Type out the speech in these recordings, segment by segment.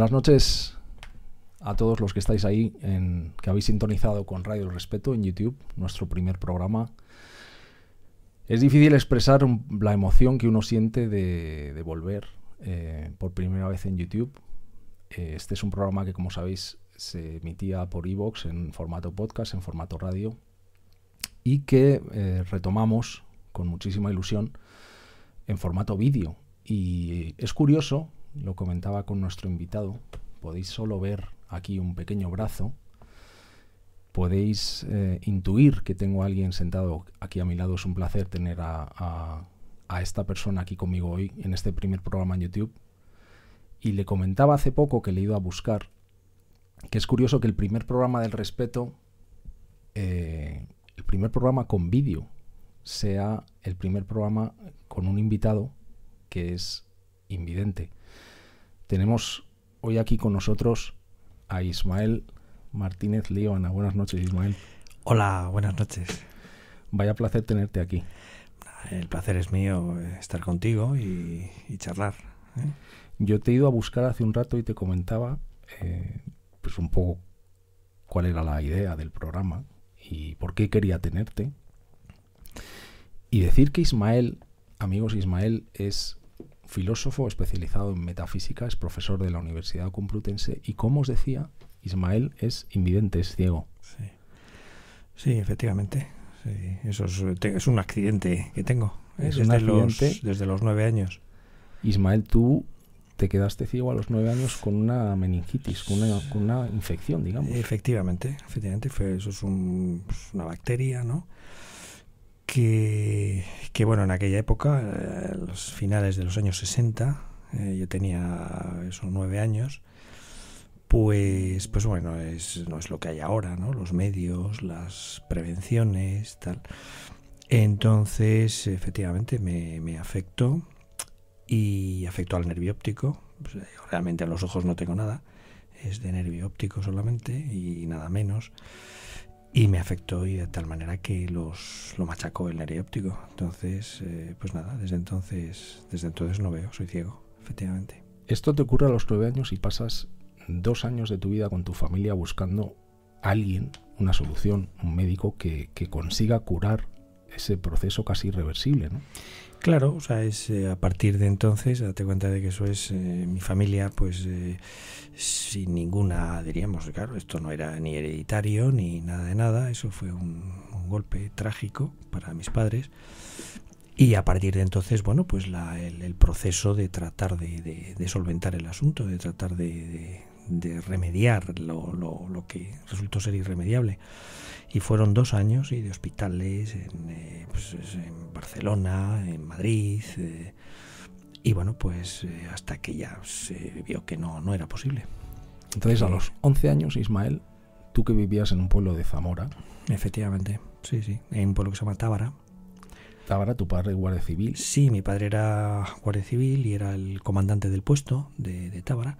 Buenas noches a todos los que estáis ahí, en, que habéis sintonizado con Radio El Respeto en YouTube, nuestro primer programa. Es difícil expresar la emoción que uno siente de, volver eh, por primera vez en YouTube. Eh, este es un programa que, como sabéis, se emitía por Evox en formato podcast, en formato radio, y que eh, retomamos con muchísima ilusión en formato vídeo. Y es curioso lo comentaba con nuestro invitado, podéis solo ver aquí un pequeño brazo, podéis eh, intuir que tengo a alguien sentado aquí a mi lado, es un placer tener a, esta persona aquí conmigo hoy en este primer programa en YouTube. Y le comentaba hace poco que le he ido a buscar, que es curioso que el primer programa del respeto, eh, el primer programa con vídeo, sea el primer programa con un invitado que es invidente. Tenemos hoy aquí con nosotros a Ismael Martínez Líbana. Buenas noches, Ismael. Hola, buenas noches. Vaya placer tenerte aquí. El placer es mío eh, estar contigo y, charlar. ¿eh? Yo te he ido a buscar hace un rato y te comentaba eh, pues un poco cuál era la idea del programa y por qué quería tenerte. Y decir que Ismael, amigos, Ismael es filósofo especializado en metafísica, es profesor de la Universidad Complutense y como os decía, Ismael es invidente, es ciego. Sí, efectivamente. Eso es, un accidente que tengo ¿eh? desde, los, desde los nueve años. Ismael, tú te quedaste ciego a los nueve años con una meningitis, con una, infección, digamos. Efectivamente, efectivamente. Fue, eso es pues, una bacteria, ¿no? Que, bueno, en aquella época, eh, los finales de los años 60, eh, yo tenía esos nueve años, pues, pues bueno, es, no es lo que hay ahora, ¿no? Los medios, las prevenciones, tal. Entonces, efectivamente, me, afectó y afectó al nervio óptico. Pues, eh, realmente en los ojos no tengo nada, es de nervio óptico solamente y nada menos y me afectó y de tal manera que los lo machacó el nervio óptico. Entonces, eh, pues nada, desde entonces, desde entonces no veo, soy ciego, efectivamente. Esto te ocurre a los nueve años y pasas dos años de tu vida con tu familia buscando alguien, una solución, un médico que, que consiga curar ese proceso casi irreversible, ¿no? Claro, o sea, es eh, a partir de entonces, date cuenta de que eso es eh, mi familia, pues eh, sin ninguna, diríamos, claro, esto no era ni hereditario ni nada de nada, eso fue un, golpe trágico para mis padres. Y a partir de entonces, bueno, pues la, el, proceso de tratar de, solventar el asunto, de tratar de, remediar lo, lo, lo que resultó ser irremediable y fueron dos años y de hospitales en, eh, pues, en Barcelona, en Madrid. Eh, y bueno, pues eh, hasta que ya se vio que no, no era posible. Entonces, a los 11 años, Ismael, tú que vivías en un pueblo de Zamora. Efectivamente, sí, sí, en un pueblo que se llama Tábara. Tábara, tu padre guardia civil. Sí, mi padre era guardia civil y era el comandante del puesto de, de Tábara.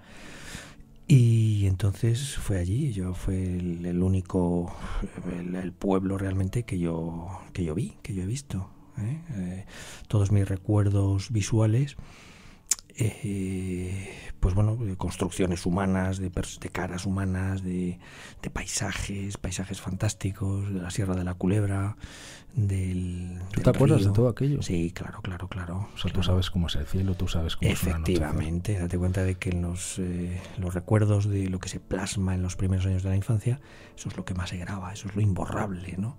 Y entonces fue allí, yo fue el, único, el, pueblo realmente que yo, que yo vi, que yo he visto. ¿eh? Eh, todos mis recuerdos visuales, eh, pues bueno, de construcciones humanas, de, de caras humanas, de, paisajes, paisajes fantásticos, de la Sierra de la Culebra, del. ¿Tú te acuerdas de todo aquello? Sí, claro, claro, claro. O sea, tú sabes cómo es el cielo, tú sabes cómo es Efectivamente, date cuenta de que los, eh, los recuerdos de lo que se plasma en los primeros años de la infancia, eso es lo que más se graba, eso es lo imborrable, ¿no?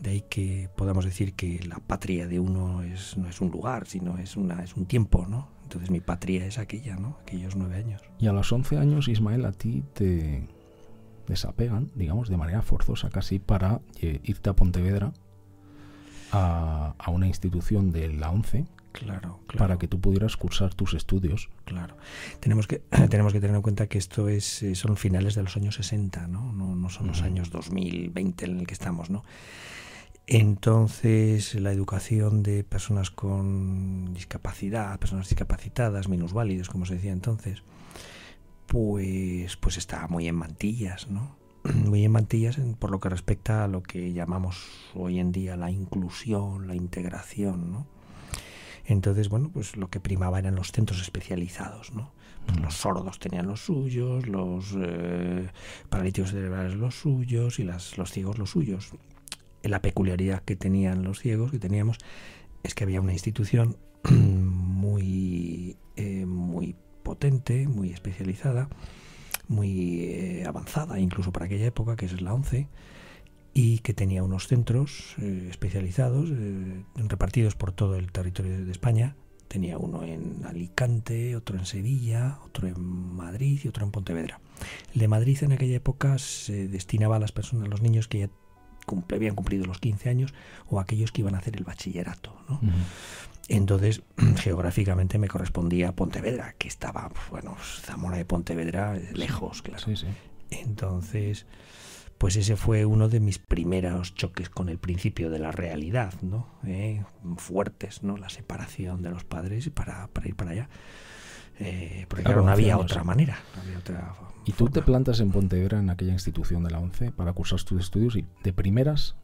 De ahí que podamos decir que la patria de uno es, no es un lugar, sino es, una, es un tiempo, ¿no? Entonces mi patria es aquella, ¿no? Aquellos nueve años. Y a los once años, Ismael, a ti te desapegan, digamos, de manera forzosa casi para eh, irte a Pontevedra a, una institución de la ONCE Claro, claro, para que tú pudieras cursar tus estudios. Claro. Tenemos que, tenemos que tener en cuenta que esto es, eh, son finales de los años 60, ¿no? No, no son los años 2020 en el que estamos, ¿no? Entonces, la educación de personas con discapacidad, personas discapacitadas, minusválidos, como se decía entonces, pues, pues está muy en mantillas, ¿no? Muy en mantillas por lo que respecta a lo que llamamos hoy en día la inclusión, la integración, ¿no? Entonces, bueno, pues lo que primaba eran los centros especializados, ¿no? Pues los sordos tenían los suyos, los eh, paralíticos cerebrales los suyos y las, los ciegos los suyos. La peculiaridad que tenían los ciegos, que teníamos, es que había una institución muy, eh, muy potente, muy especializada, muy eh, avanzada incluso para aquella época, que es la 11, y que tenía unos centros especializados repartidos por todo el territorio de España, Tenía uno en Alicante, otro en Sevilla, otro en Madrid y otro en Pontevedra. El de Madrid en aquella época se destinaba a las personas, a los niños que ya habían cumplido los 15 años o aquellos que iban a hacer el bachillerato. Entonces, geográficamente me correspondía Pontevedra, que estaba, bueno, Zamora de Pontevedra, lejos, claro. Entonces, pues ese fue uno de mis primeros choques con el principio de la realidad, ¿no? Eh, fuertes, ¿no? La separación de los padres para, para ir para allá. Eh, porque claro, no había otra manera. y tú te plantas en Pontevedra, en aquella institución de la ONCE, para cursar tus estudios y de primeras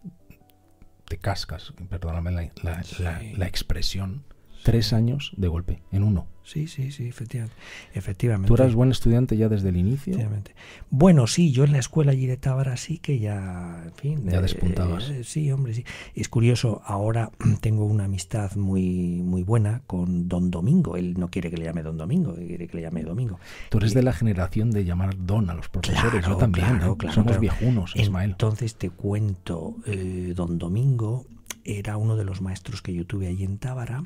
te cascas, perdóname la, la expresión, tres años de golpe, en uno. Sí, sí, sí, efectivamente. efectivamente. ¿Tú eras buen estudiante ya desde el inicio? Bueno, sí, yo en la escuela allí de Tábara sí que ya, en fin... Ya eh, despuntabas. Eh, sí, hombre, sí. Es curioso, ahora tengo una amistad muy, muy buena con Don Domingo. Él no quiere que le llame Don Domingo, quiere que le llame Domingo. Tú eres de la generación de llamar Don a los profesores, yo también, claro, claro, Somos viejunos, Ismael. Entonces te cuento, eh, Don Domingo era uno de los maestros que yo tuve allí en Tábara.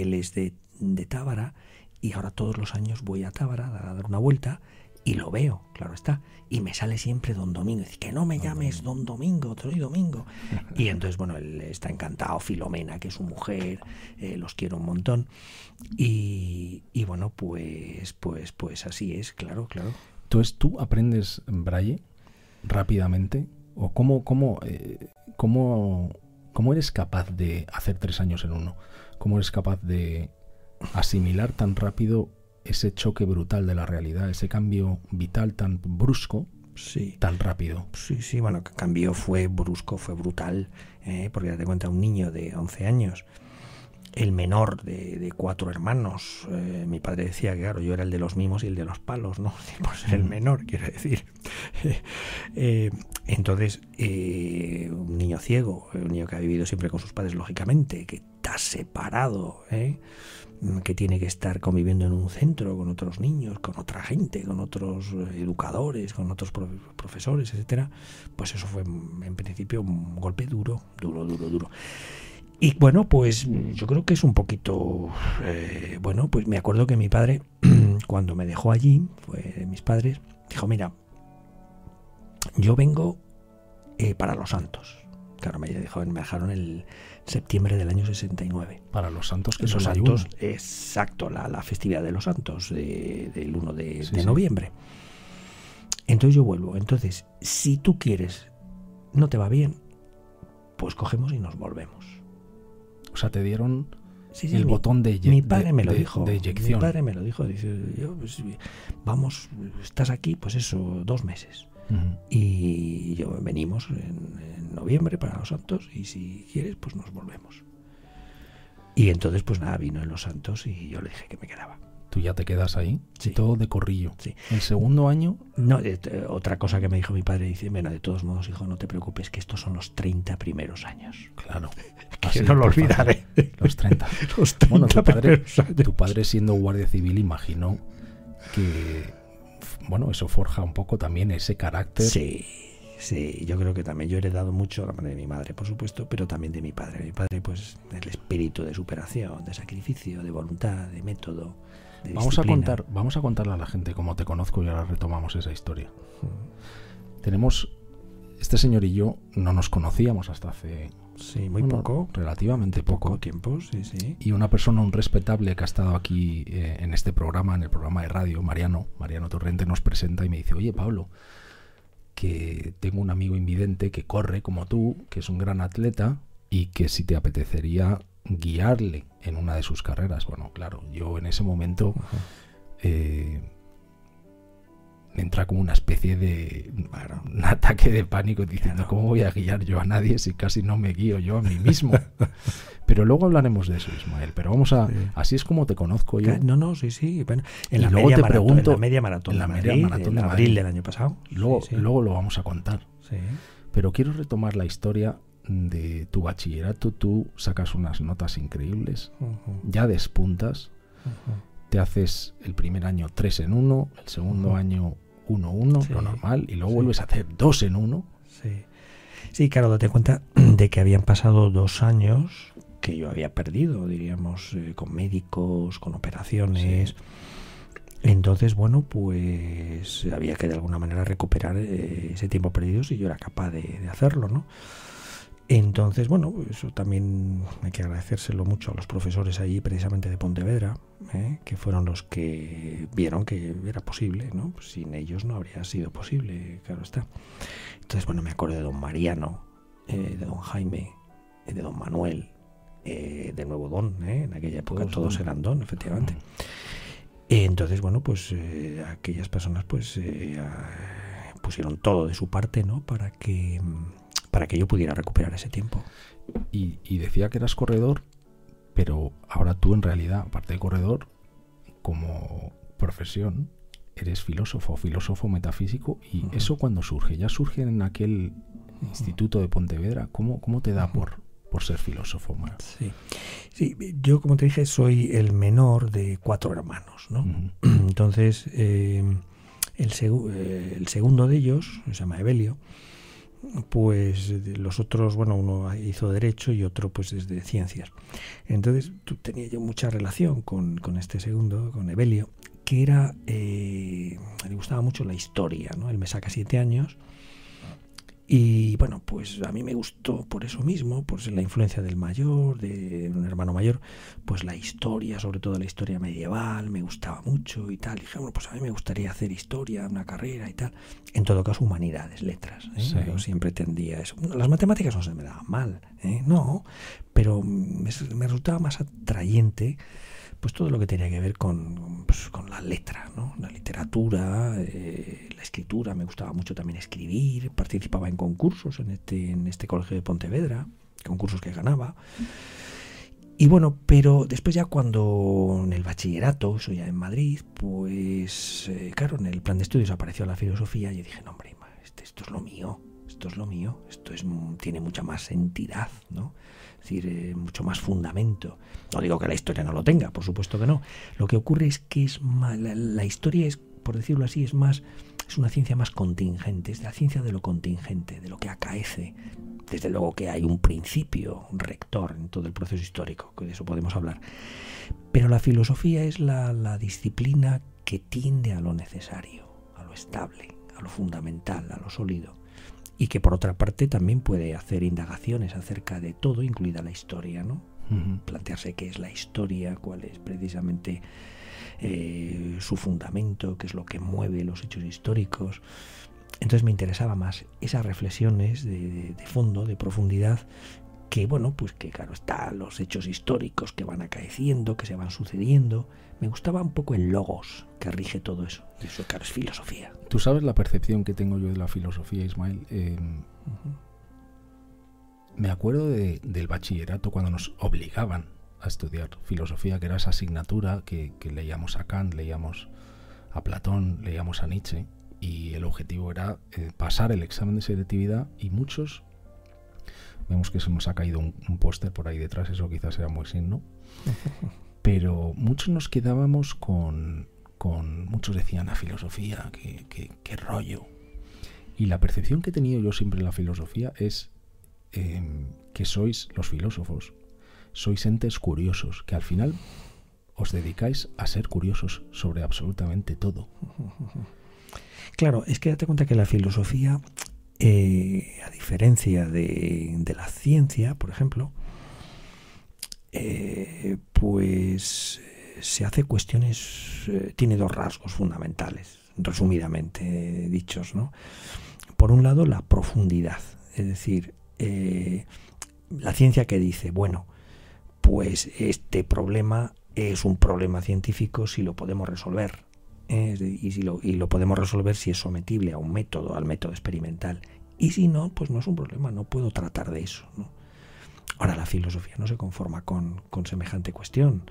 Él es de de Tábara y ahora todos los años voy a Tábara a dar una vuelta y lo veo, claro está, y me sale siempre Don Domingo, dice que no me llames Don Domingo, soy Domingo. Y entonces, bueno, él está encantado, Filomena, que es su mujer, eh, los quiero un montón. Y, y, bueno, pues, pues, pues así es, claro, claro. Entonces, ¿tú aprendes braille rápidamente? ¿O cómo, cómo, eh, cómo, cómo eres capaz de hacer tres años en uno? ¿Cómo eres capaz de asimilar tan rápido ese choque brutal de la realidad, ese cambio vital tan brusco, sí. tan rápido. Sí, sí, bueno, que cambio fue brusco, fue brutal, eh, porque te cuenta un niño de 11 años, el menor de, cuatro hermanos. Eh, mi padre decía que, claro, yo era el de los mimos y el de los palos, ¿no? Por ser el mm. menor, quiero decir. Eh, entonces, un niño ciego, un niño que ha vivido siempre con sus padres, lógicamente, que separado, ¿eh? que tiene que estar conviviendo en un centro con otros niños, con otra gente, con otros eh, educadores, con otros profesores, etcétera, pues eso fue en principio un golpe duro, duro, duro, duro. Y bueno, pues yo creo que es un poquito, eh, bueno, pues me acuerdo que mi padre, cuando me dejó allí, fue de mis padres, dijo, mira, yo vengo eh, para los santos. Claro, me, dejó, me dejaron el, septiembre del año 69. Para los santos que los santos, exacto, la, festividad de los santos del 1 de, noviembre. Entonces yo vuelvo. Entonces, si tú quieres, no te va bien, pues cogemos y nos volvemos. O sea, te dieron el botón de, mi padre me lo dijo mi padre me lo dijo dice pues, vamos estás aquí pues eso dos meses y yo venimos en, noviembre para los santos y si quieres, pues nos volvemos. Y entonces, pues nada, vino en los santos y yo le dije que me quedaba. ¿Tú ya te quedas ahí? Sí. todo de corrillo. Sí. ¿El segundo año? No, otra cosa que me dijo mi padre, dice, bueno, de todos modos, hijo, no te preocupes, que estos son los 30 primeros años. Claro. que no lo olvidaré. Los 30. los 30 bueno, tu padre, tu padre siendo guardia civil imaginó que bueno, eso forja un poco también ese carácter. Sí, sí, yo creo que también yo he heredado mucho de mi madre, por supuesto, pero también de mi padre. Mi padre, pues, el espíritu de superación, de sacrificio, de voluntad, de método. De vamos a contar, vamos a contarle a la gente cómo te conozco y ahora retomamos esa historia. Tenemos este señor y yo no nos conocíamos hasta hace Sí, muy poco. Relativamente poco. tiempo, sí, sí. Y una persona, un respetable que ha estado aquí eh, en este programa, en el programa de radio, Mariano, Mariano Torrente, nos presenta y me dice, oye Pablo, que tengo un amigo invidente que corre como tú, que es un gran atleta y que si te apetecería guiarle en una de sus carreras. Bueno, claro, yo en ese momento eh, me entra como una especie de un ataque de pánico diciendo, ¿cómo voy a guiar yo a nadie si casi no me guío yo a mí mismo? pero luego hablaremos de eso, Ismael. Pero vamos a... Así es como te conozco yo. No, no, sí, sí. en, la luego te pregunto, en la media maratón, en la media maratón de abril del año pasado. Luego, luego lo vamos a contar. Pero quiero retomar la historia de tu bachillerato. Tú sacas unas notas increíbles, ya despuntas te haces el primer año 3 en 1, el segundo año 1 1, lo normal, y luego vuelves a hacer 2 en 1. Sí. sí, claro, date cuenta de que habían pasado dos años que yo había perdido, diríamos, eh, con médicos, con operaciones. Entonces, bueno, pues había que de alguna manera recuperar eh, ese tiempo perdido si yo era capaz de, de hacerlo, ¿no? Entonces, bueno, eso también hay que agradecérselo mucho a los profesores allí, precisamente de Pontevedra, ¿eh? que fueron los que vieron que era posible, ¿no? Sin ellos no habría sido posible, claro está. Entonces, bueno, me acuerdo de don Mariano, eh, de don Jaime, eh, de don Manuel, de nuevo don, en aquella época todos, eran don, efectivamente. Entonces, bueno, pues aquellas personas pues pusieron todo de su parte, ¿no? Para que para que yo pudiera recuperar ese tiempo. Y, decía que eras corredor, pero ahora tú en realidad, aparte de corredor, como profesión, eres filósofo, filósofo metafísico, y eso cuando surge, ya surge en aquel instituto de Pontevedra, ¿cómo, cómo te da por, por ser filósofo? Sí. sí, yo como te dije soy el menor de cuatro hermanos, ¿no? Entonces, eh, el, eh, el, segundo de ellos, se llama Evelio, pues los otros, bueno, uno hizo derecho y otro pues desde ciencias. Entonces tenía yo mucha relación con, con este segundo, con Evelio, que era, eh, le gustaba mucho la historia, ¿no? Él me saca siete años y bueno, pues a mí me gustó por eso mismo, por la influencia del mayor, de un hermano mayor, pues la historia, sobre todo la historia medieval, me gustaba mucho y tal. Y dije, bueno, pues a mí me gustaría hacer historia, una carrera y tal. En todo caso, humanidades, letras. ¿eh? Yo siempre tendía eso. Las matemáticas no se me daban mal, ¿eh? no, pero me, me resultaba más atrayente pues todo lo que tenía que ver con, pues, con la letra, ¿no? la literatura, eh, la escritura, me gustaba mucho también escribir, participaba en concursos en este, en este colegio de Pontevedra, concursos que ganaba. Y bueno, pero después ya cuando en el bachillerato, eso ya en Madrid, pues eh, claro, en el plan de estudios apareció la filosofía y dije, no hombre, este, esto es lo mío, esto es lo mío, esto es, tiene mucha más entidad, ¿no? Es decir, eh, mucho más fundamento. No digo que la historia no lo tenga, por supuesto que no. Lo que ocurre es que es la, historia es, por decirlo así, es más, es una ciencia más contingente, es la ciencia de lo contingente, de lo que acaece. Desde luego que hay un principio, un rector en todo el proceso histórico, que de eso podemos hablar. Pero la filosofía es la disciplina que tiende a lo necesario, a lo estable, a lo fundamental, a lo sólido y que por otra parte también puede hacer indagaciones acerca de todo, incluida la historia, ¿no? Plantearse qué es la historia, cuál es precisamente eh, su fundamento, qué es lo que mueve los hechos históricos. Entonces me interesaba más esas reflexiones de, de fondo, de profundidad, que bueno, pues que claro, están los hechos históricos que van acaeciendo, que se van sucediendo. Me gustaba un poco el logos que rige todo eso. Eso, claro, es filosofía. Tú sabes la percepción que tengo yo de la filosofía, Ismael. Em, me acuerdo del bachillerato cuando nos obligaban a estudiar filosofía, que era esa asignatura que, leíamos a Kant, leíamos a Platón, leíamos a Nietzsche, y el objetivo era eh, pasar el examen de selectividad y muchos Vemos que se nos ha caído un, póster por ahí detrás, eso quizás sea muy signo. Pero muchos nos quedábamos con, con muchos decían la filosofía, qué, rollo. Y la percepción que he tenido yo siempre en la filosofía es em, que sois los filósofos, sois entes curiosos, que al final os dedicáis a ser curiosos sobre absolutamente todo. Claro, es que date cuenta que la filosofía eh, a diferencia de, la ciencia, por ejemplo, eh, pues eh, se hace cuestiones, tiene dos rasgos fundamentales, resumidamente dichos, ¿no? por un lado, la profundidad, es decir, la ciencia que dice, bueno, pues este problema es un problema científico si lo podemos resolver. ¿Eh? y, si lo, y lo podemos resolver si es sometible a un método, al método experimental. Y si no, pues no es un problema, no puedo tratar de eso. Ahora la filosofía no se conforma con, con semejante cuestión.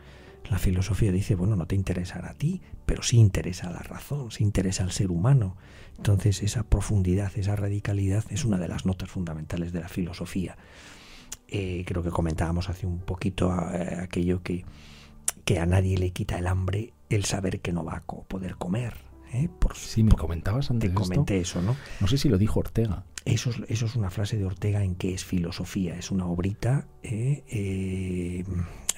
La filosofía dice, bueno, no te interesará a ti, pero sí interesa a la razón, sí interesa al ser humano. Entonces esa profundidad, esa radicalidad es una de las notas fundamentales de la filosofía. Eh, creo que comentábamos hace un poquito eh, aquello que, que a nadie le quita el hambre el saber que no va a poder comer. ¿eh? Por, sí, me comentabas antes. Te comenté eso, ¿no? No sé si lo dijo Ortega. Eso es, eso es una frase de Ortega en que es filosofía, es una obrita ¿eh? Eh,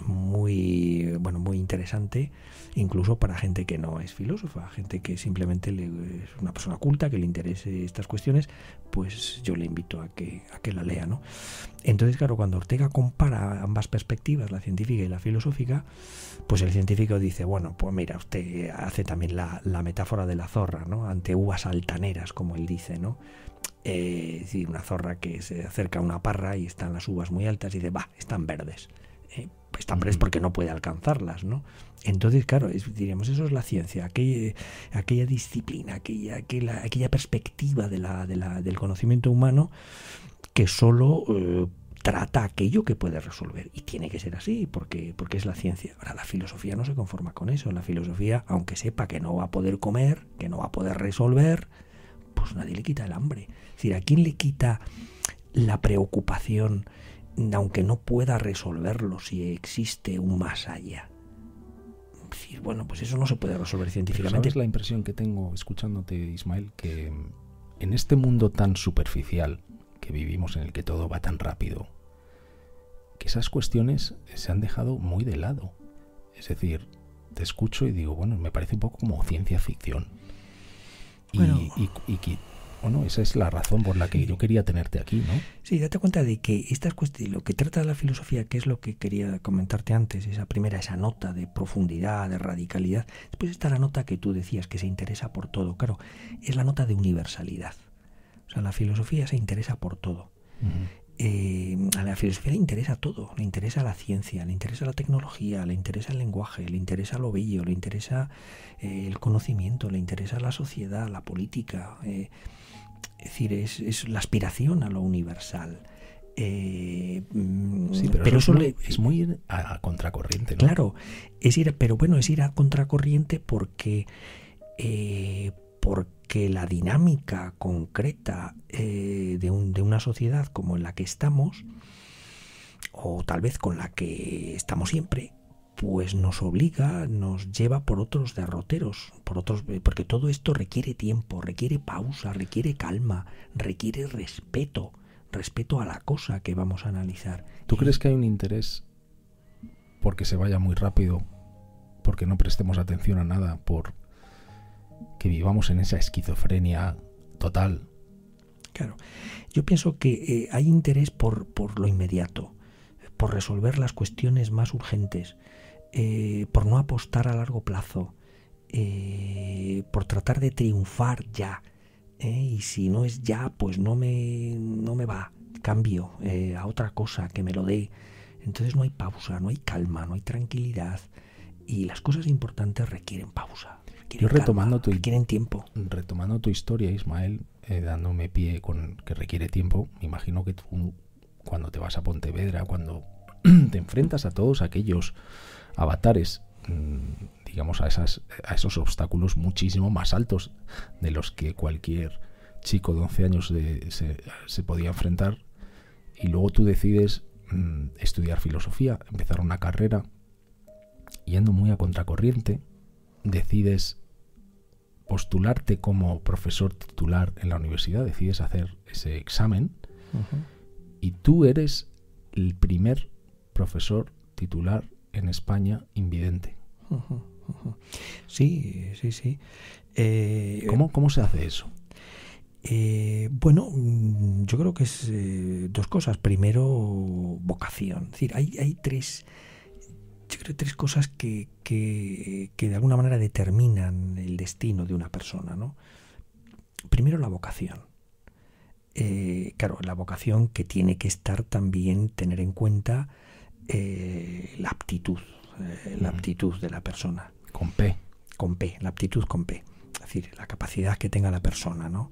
muy, bueno, muy interesante, incluso para gente que no es filósofa, gente que simplemente le, es una persona culta, que le interese estas cuestiones, pues yo le invito a que, a que la lea. ¿no? Entonces, claro, cuando Ortega compara ambas perspectivas, la científica y la filosófica, pues el científico dice, bueno, pues mira, usted hace también la, la metáfora de la zorra, ¿no? ante uvas altaneras, como él dice, ¿no? Eh, es decir, una zorra que se acerca a una parra y están las uvas muy altas y dice, va, están verdes. Eh, están verdes porque no puede alcanzarlas, ¿no? Entonces, claro, diríamos, eso es la ciencia, aquella, aquella disciplina, aquella, aquella, aquella perspectiva de la, de la, del conocimiento humano que solo eh, trata aquello que puede resolver. Y tiene que ser así, porque, porque es la ciencia. Ahora, la filosofía no se conforma con eso. La filosofía, aunque sepa que no va a poder comer, que no va a poder resolver, pues nadie le quita el hambre. Es decir, ¿a quién le quita la preocupación, aunque no pueda resolverlo, si existe un más allá? Decir, bueno, pues eso no se puede resolver científicamente. Es la impresión que tengo escuchándote, Ismael, que en este mundo tan superficial que vivimos, en el que todo va tan rápido, que esas cuestiones se han dejado muy de lado. Es decir, te escucho y digo, bueno, me parece un poco como ciencia ficción. Y, bueno, esa es la razón por la que yo quería tenerte aquí, ¿no? Sí, date cuenta de que estas cuestiones, lo que trata la filosofía, que es lo que quería comentarte antes, esa primera, esa nota de profundidad, de radicalidad, después está la nota que tú decías, que se interesa por todo, claro, es la nota de universalidad. O sea, la filosofía se interesa por todo. Eh, a la filosofía le interesa todo, le interesa la ciencia, le interesa la tecnología, le interesa el lenguaje, le interesa lo bello, le interesa eh, el conocimiento, le interesa la sociedad, la política. Eh, es decir, es, la aspiración a lo universal. Mm, pero, eso, es muy ir a, contracorriente, ¿no? Claro, es ir, pero bueno, es ir a contracorriente porque, porque que la dinámica concreta eh, de, un, de una sociedad como en la que estamos, o tal vez con la que estamos siempre, pues nos obliga, nos lleva por otros derroteros, por otros, eh, porque todo esto requiere tiempo, requiere pausa, requiere calma, requiere respeto, respeto a la cosa que vamos a analizar. ¿Tú crees que hay un interés porque se vaya muy rápido, porque no prestemos atención a nada, por que vivamos en esa esquizofrenia total. Claro, yo pienso que eh, hay interés por, por, lo inmediato, por resolver las cuestiones más urgentes, eh, por no apostar a largo plazo, eh, por tratar de triunfar ya. Y si no es ya, pues no me, no me va, cambio a otra cosa que me lo dé. Entonces no hay pausa, no hay calma, no hay tranquilidad. Y las cosas importantes requieren pausa. Yo retomando tu, tiempo. Retomando tu historia, Ismael, eh, dándome pie con que requiere tiempo, me imagino que tú cuando te vas a Pontevedra, cuando te enfrentas a todos aquellos avatares, mm, digamos, a, esas, a esos obstáculos muchísimo más altos de los que cualquier chico de 11 años se, podía enfrentar, y luego tú decides mm, estudiar filosofía, empezar una carrera, yendo muy a contracorriente, decides postularte como profesor titular en la universidad, decides hacer ese examen. Y tú eres el primer profesor titular en España invidente. Sí, sí, sí. Eh, ¿Cómo, se hace eso? Eh, bueno, mm, yo creo que es eh, dos cosas. Primero, vocación. Es decir, hay, hay tres yo creo tres cosas que, que, de alguna manera determinan el destino de una persona. ¿no? Primero la vocación. eh, claro, la vocación que tiene que estar también tener en cuenta eh, la aptitud, eh, la aptitud de la persona. Con P. Con P, la aptitud con P. Es decir, la capacidad que tenga la persona, ¿no?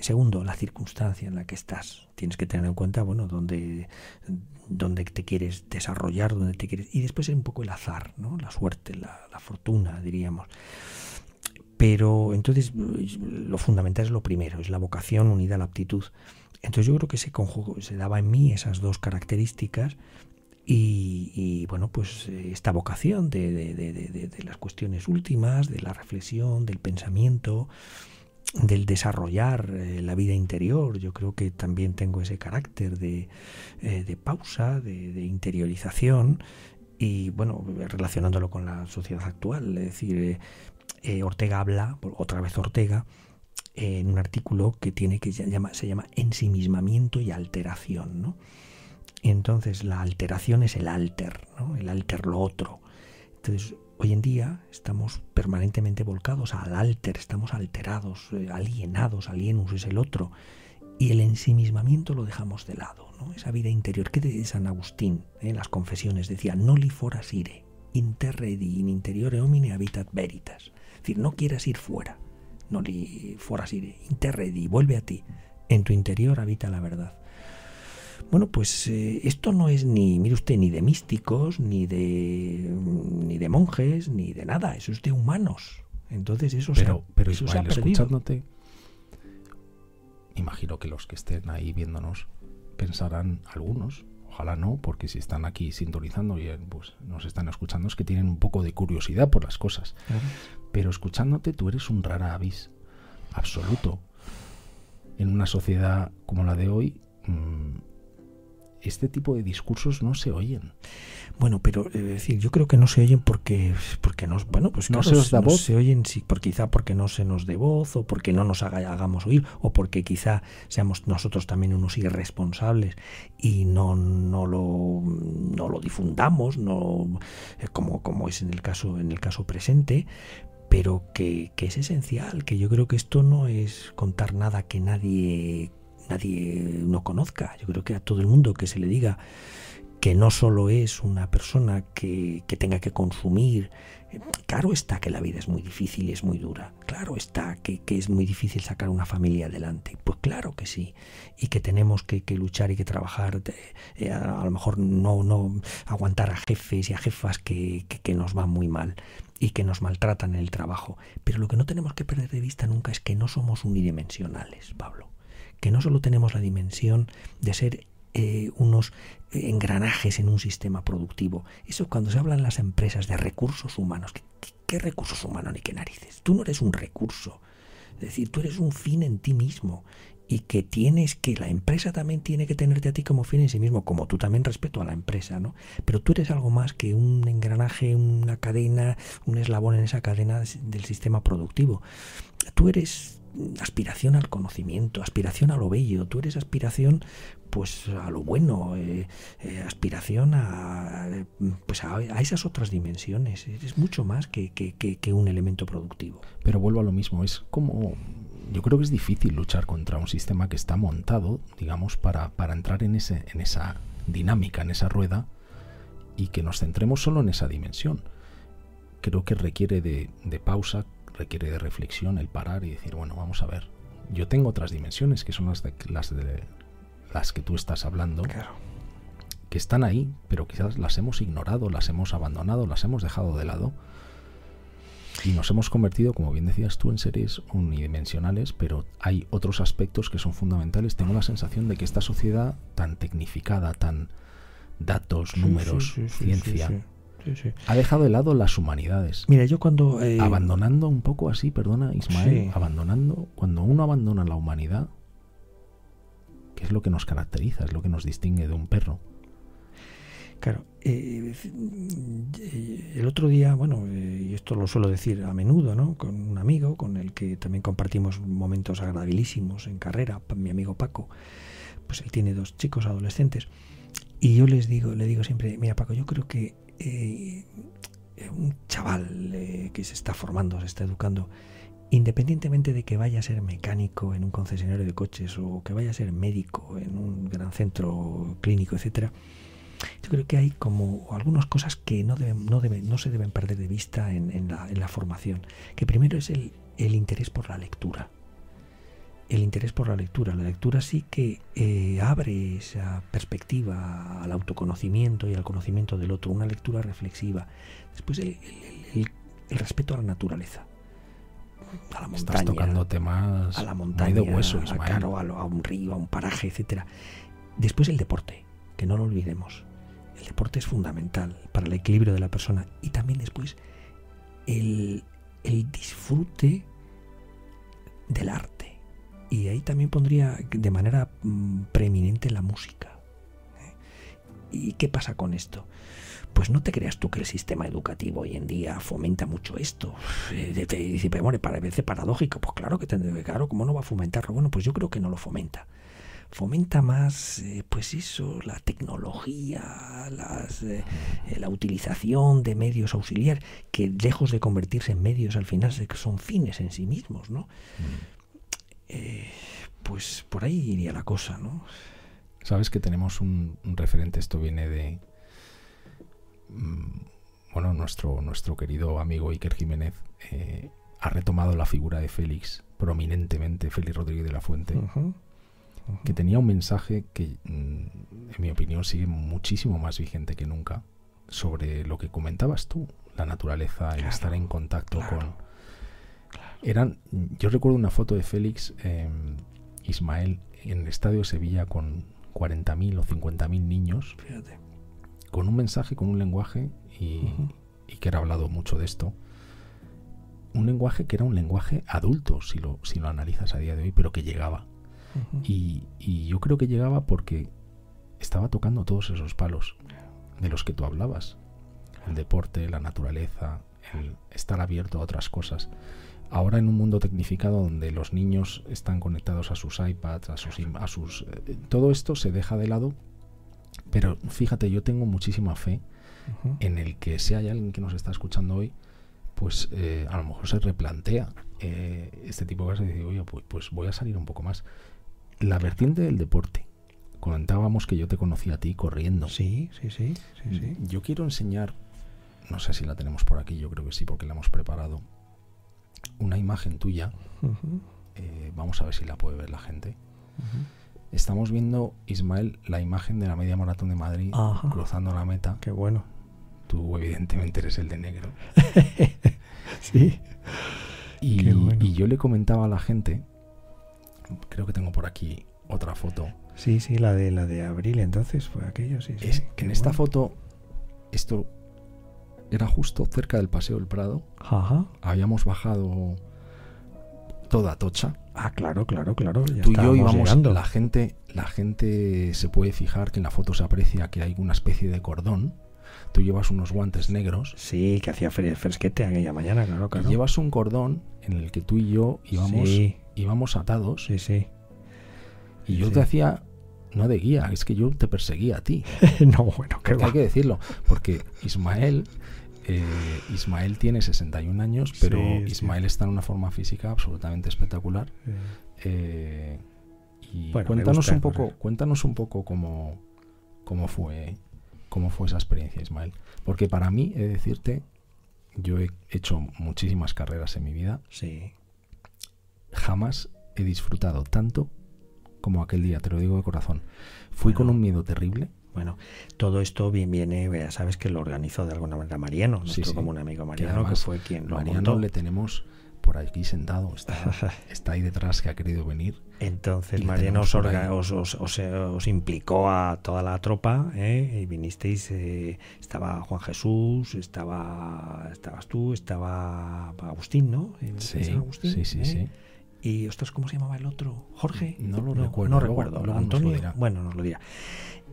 segundo, la circunstancia en la que estás. Tienes que tener en cuenta, bueno, dónde, dónde te quieres desarrollar, dónde te quieres... Y después es un poco el azar, ¿no? La suerte, la, la fortuna, diríamos. Pero entonces lo fundamental es lo primero, es la vocación unida a la aptitud. Entonces yo creo que ese conjugo se daba en mí esas dos características y, bueno, pues eh, esta vocación de, las cuestiones últimas, de la reflexión, del pensamiento, del desarrollar eh, la vida interior. Yo creo que también tengo ese carácter de, eh, pausa, de, interiorización y bueno, relacionándolo con la sociedad actual, es decir, Ortega habla, otra vez Ortega, en un artículo que tiene que llama, se llama ensimismamiento y alteración, ¿no? Entonces la alteración es el alter. El alter lo otro. Entonces hoy en día estamos permanentemente volcados al alter, estamos alterados, eh, alienados, alienus es el otro. Y el ensimismamiento lo dejamos de lado, ¿no? Esa vida interior que de San Agustín en las confesiones decía, no li foras ire, interredi in interiore homine habitat veritas. Es decir, no quieras ir fuera, no li fueras ir, interredi, vuelve a ti. En tu interior habita la verdad. Bueno, pues eh, esto no es ni, mire usted, ni de místicos, ni de, ni de monjes, ni de nada. Eso es de humanos. Entonces eso pero, se ha, pero eso escuchándote, imagino que los que estén ahí viéndonos pensarán algunos ojalá no, porque si están aquí sintonizando y pues, nos están escuchando es que tienen un poco de curiosidad por las cosas. Pero escuchándote tú eres un rara avis absoluto. En una sociedad como la de hoy, mm, este tipo de discursos no se oyen. Bueno, pero es decir, yo creo que no se oyen porque porque nos bueno, pues no se os da voz, se oyen sí, por quizá porque no se nos dé voz o porque no nos hagamos oír o porque quizá seamos nosotros también unos irresponsables y no no lo no lo difundamos, no eh, como como es en el caso en el caso presente, pero que, que es esencial, que yo creo que esto no es contar nada que nadie nadie no conozca. Yo creo que a todo el mundo que se le diga que no solo es una persona que, tenga que consumir. Claro está que la vida es muy difícil y es muy dura. Claro está que, es muy difícil sacar una familia adelante. Pues claro que sí. Y que tenemos que, luchar y que trabajar. Eh, a, lo mejor no, no aguantar a jefes y a jefas que, que nos van muy mal y que nos maltratan en el trabajo. Pero lo que no tenemos que perder de vista nunca es que no somos unidimensionales, Pablo que no solo tenemos la dimensión de ser eh, unos engranajes en un sistema productivo. Eso cuando se habla en las empresas de recursos humanos, ¿qué, recursos humanos ni qué narices? Tú no eres un recurso. Es decir, tú eres un fin en ti mismo y que tienes que, la empresa también tiene que tenerte a ti como fin en sí mismo, como tú también respeto a la empresa, ¿no? Pero tú eres algo más que un engranaje, una cadena, un eslabón en esa cadena del sistema productivo. Tú eres aspiración al conocimiento, aspiración a lo bello, tú eres aspiración pues a lo bueno, eh, eh, aspiración a, pues a, esas otras dimensiones, es mucho más que, que, un elemento productivo. Pero vuelvo a lo mismo, es como, yo creo que es difícil luchar contra un sistema que está montado, digamos, para, para entrar en, ese, en esa dinámica, en esa rueda, y que nos centremos solo en esa dimensión. Creo que requiere de, de pausa, requiere de reflexión el parar y decir, bueno, vamos a ver, yo tengo otras dimensiones que son las de las, de, las que tú estás hablando, que están ahí, pero quizás las hemos ignorado, las hemos abandonado, las hemos dejado de lado. Y nos hemos convertido, como bien decías tú, en seres unidimensionales, pero hay otros aspectos que son fundamentales. Tengo la sensación de que esta sociedad tan tecnificada, tan datos, números, ciencia, ha dejado de lado las humanidades. Mira, yo cuando... Eh, abandonando un poco así, perdona Ismael, abandonando, cuando uno abandona la humanidad, que es lo que nos caracteriza, es lo que nos distingue de un perro. Claro, eh, el otro día, bueno, eh, y esto lo suelo decir a menudo, ¿no? Con un amigo con el que también compartimos momentos agradabilísimos en carrera, mi amigo Paco, pues él tiene dos chicos adolescentes, y yo les digo, le digo siempre, mira Paco, yo creo que eh, un chaval eh, que se está formando, se está educando, independientemente de que vaya a ser mecánico en un concesionario de coches o que vaya a ser médico en un gran centro clínico, etcétera, yo creo que hay como algunas cosas que no, deben, no, deben, no se deben perder de vista en, la, formación. Que primero es el, interés por la lectura. El interés por la lectura. La lectura sí que eh, abre esa perspectiva al autoconocimiento y al conocimiento del otro, una lectura reflexiva. Después el, respeto a la naturaleza. A la montaña. Estás tocando temas a la montaña, de hueso, a, a, un río, a un paraje, etcétera. Después el deporte, que no lo olvidemos. El deporte es fundamental para el equilibrio de la persona y también después el, disfrute del arte. Y ahí también pondría de manera mm, preeminente la música. ¿eh? ¿Y qué pasa con esto? Pues no te creas tú que el sistema educativo hoy en día fomenta mucho esto. Eh, te dice, bueno, parece paradójico. Pues claro que tendré, claro, ¿cómo no va a fomentarlo? Bueno, pues yo creo que no lo fomenta fomenta más, eh, pues eso, la tecnología, eh, la utilización de medios auxiliares, que lejos de convertirse en medios al final son fines en sí mismos, ¿no? Mm. Eh, pues por ahí iría la cosa, ¿no? Sabes que tenemos un, referente, esto viene de, mm, bueno, nuestro, nuestro querido amigo Iker Jiménez ha retomado la figura de Félix prominentemente, Félix Rodríguez de la Fuente que tenía un mensaje que, mm, en mi opinión, sigue muchísimo más vigente que nunca sobre lo que comentabas tú, la naturaleza, el estar en contacto con... Eran, yo recuerdo una foto de Félix em, Ismael en el estadio de Sevilla con 40.000 o 50.000 niños, con un mensaje, con un lenguaje, y, y que era hablado mucho de esto, un lenguaje que era un lenguaje adulto, si lo, si lo analizas a día de hoy, pero que llegaba. Y, yo creo que llegaba porque estaba tocando todos esos palos de los que tú hablabas. El deporte, la naturaleza, el estar abierto a otras cosas. Ahora en un mundo tecnificado donde los niños están conectados a sus iPads, a sus... A sus eh, todo esto se deja de lado, pero fíjate, yo tengo muchísima fe en el que si hay alguien que nos está escuchando hoy, pues eh, a lo mejor se replantea eh, este tipo de cosas y dice, oye, pues, pues voy a salir un poco más la vertiente del deporte. Comentábamos que yo te conocí a ti corriendo. Sí, sí, sí, sí, Yo quiero enseñar, no sé si la tenemos por aquí, yo creo que sí, porque la hemos preparado, una imagen tuya. Eh, vamos a ver si la puede ver la gente. Estamos viendo, Ismael, la imagen de la media maratón de Madrid cruzando la meta. Qué bueno. Tú, evidentemente, eres el de negro. sí. Y, y yo le comentaba a la gente creo que tengo por aquí otra foto. Sí, sí, la de la de abril entonces fue aquello, sí. Es que en esta foto esto era justo cerca del Paseo del Prado. Ajá. Habíamos bajado toda Tocha. Ah, claro, claro, claro. Tú y yo íbamos. La gente, la gente se puede fijar que en la foto se aprecia que hay una especie de cordón. Tú llevas unos guantes negros. Sí, que hacía fresquete aquella mañana, claro, claro. Y llevas un cordón en el que tú y yo íbamos íbamos atados. Sí, sí. Y yo te hacía, no de guía, es que yo te perseguía a ti. no, bueno, que hay que decirlo, porque Ismael, eh, Ismael tiene 61 años, pero Ismael está en una forma física absolutamente espectacular. Eh, y cuéntanos un poco, cuéntanos un poco cómo, cómo fue cómo fue esa experiencia, Ismael. Porque para mí, he de decirte, yo he hecho muchísimas carreras en mi vida. Sí jamás he disfrutado tanto como aquel día, te lo digo de corazón. Fui con un miedo terrible. Bueno, todo esto bien viene, ya sabes que lo organizó de alguna manera Mariano, nuestro como un amigo Mariano, que, fue quien lo Mariano le tenemos por aquí sentado, está, ahí detrás que ha querido venir. Entonces Mariano os, os, os, implicó a toda la tropa ¿eh? y vinisteis, eh, estaba Juan Jesús, estaba estabas tú, estaba Agustín, ¿no? Sí, sí, sí, sí. Y, ostras, ¿cómo se llamaba el otro? ¿Jorge? No lo recuerdo. No recuerdo. Antonio. bueno, nos lo dirá.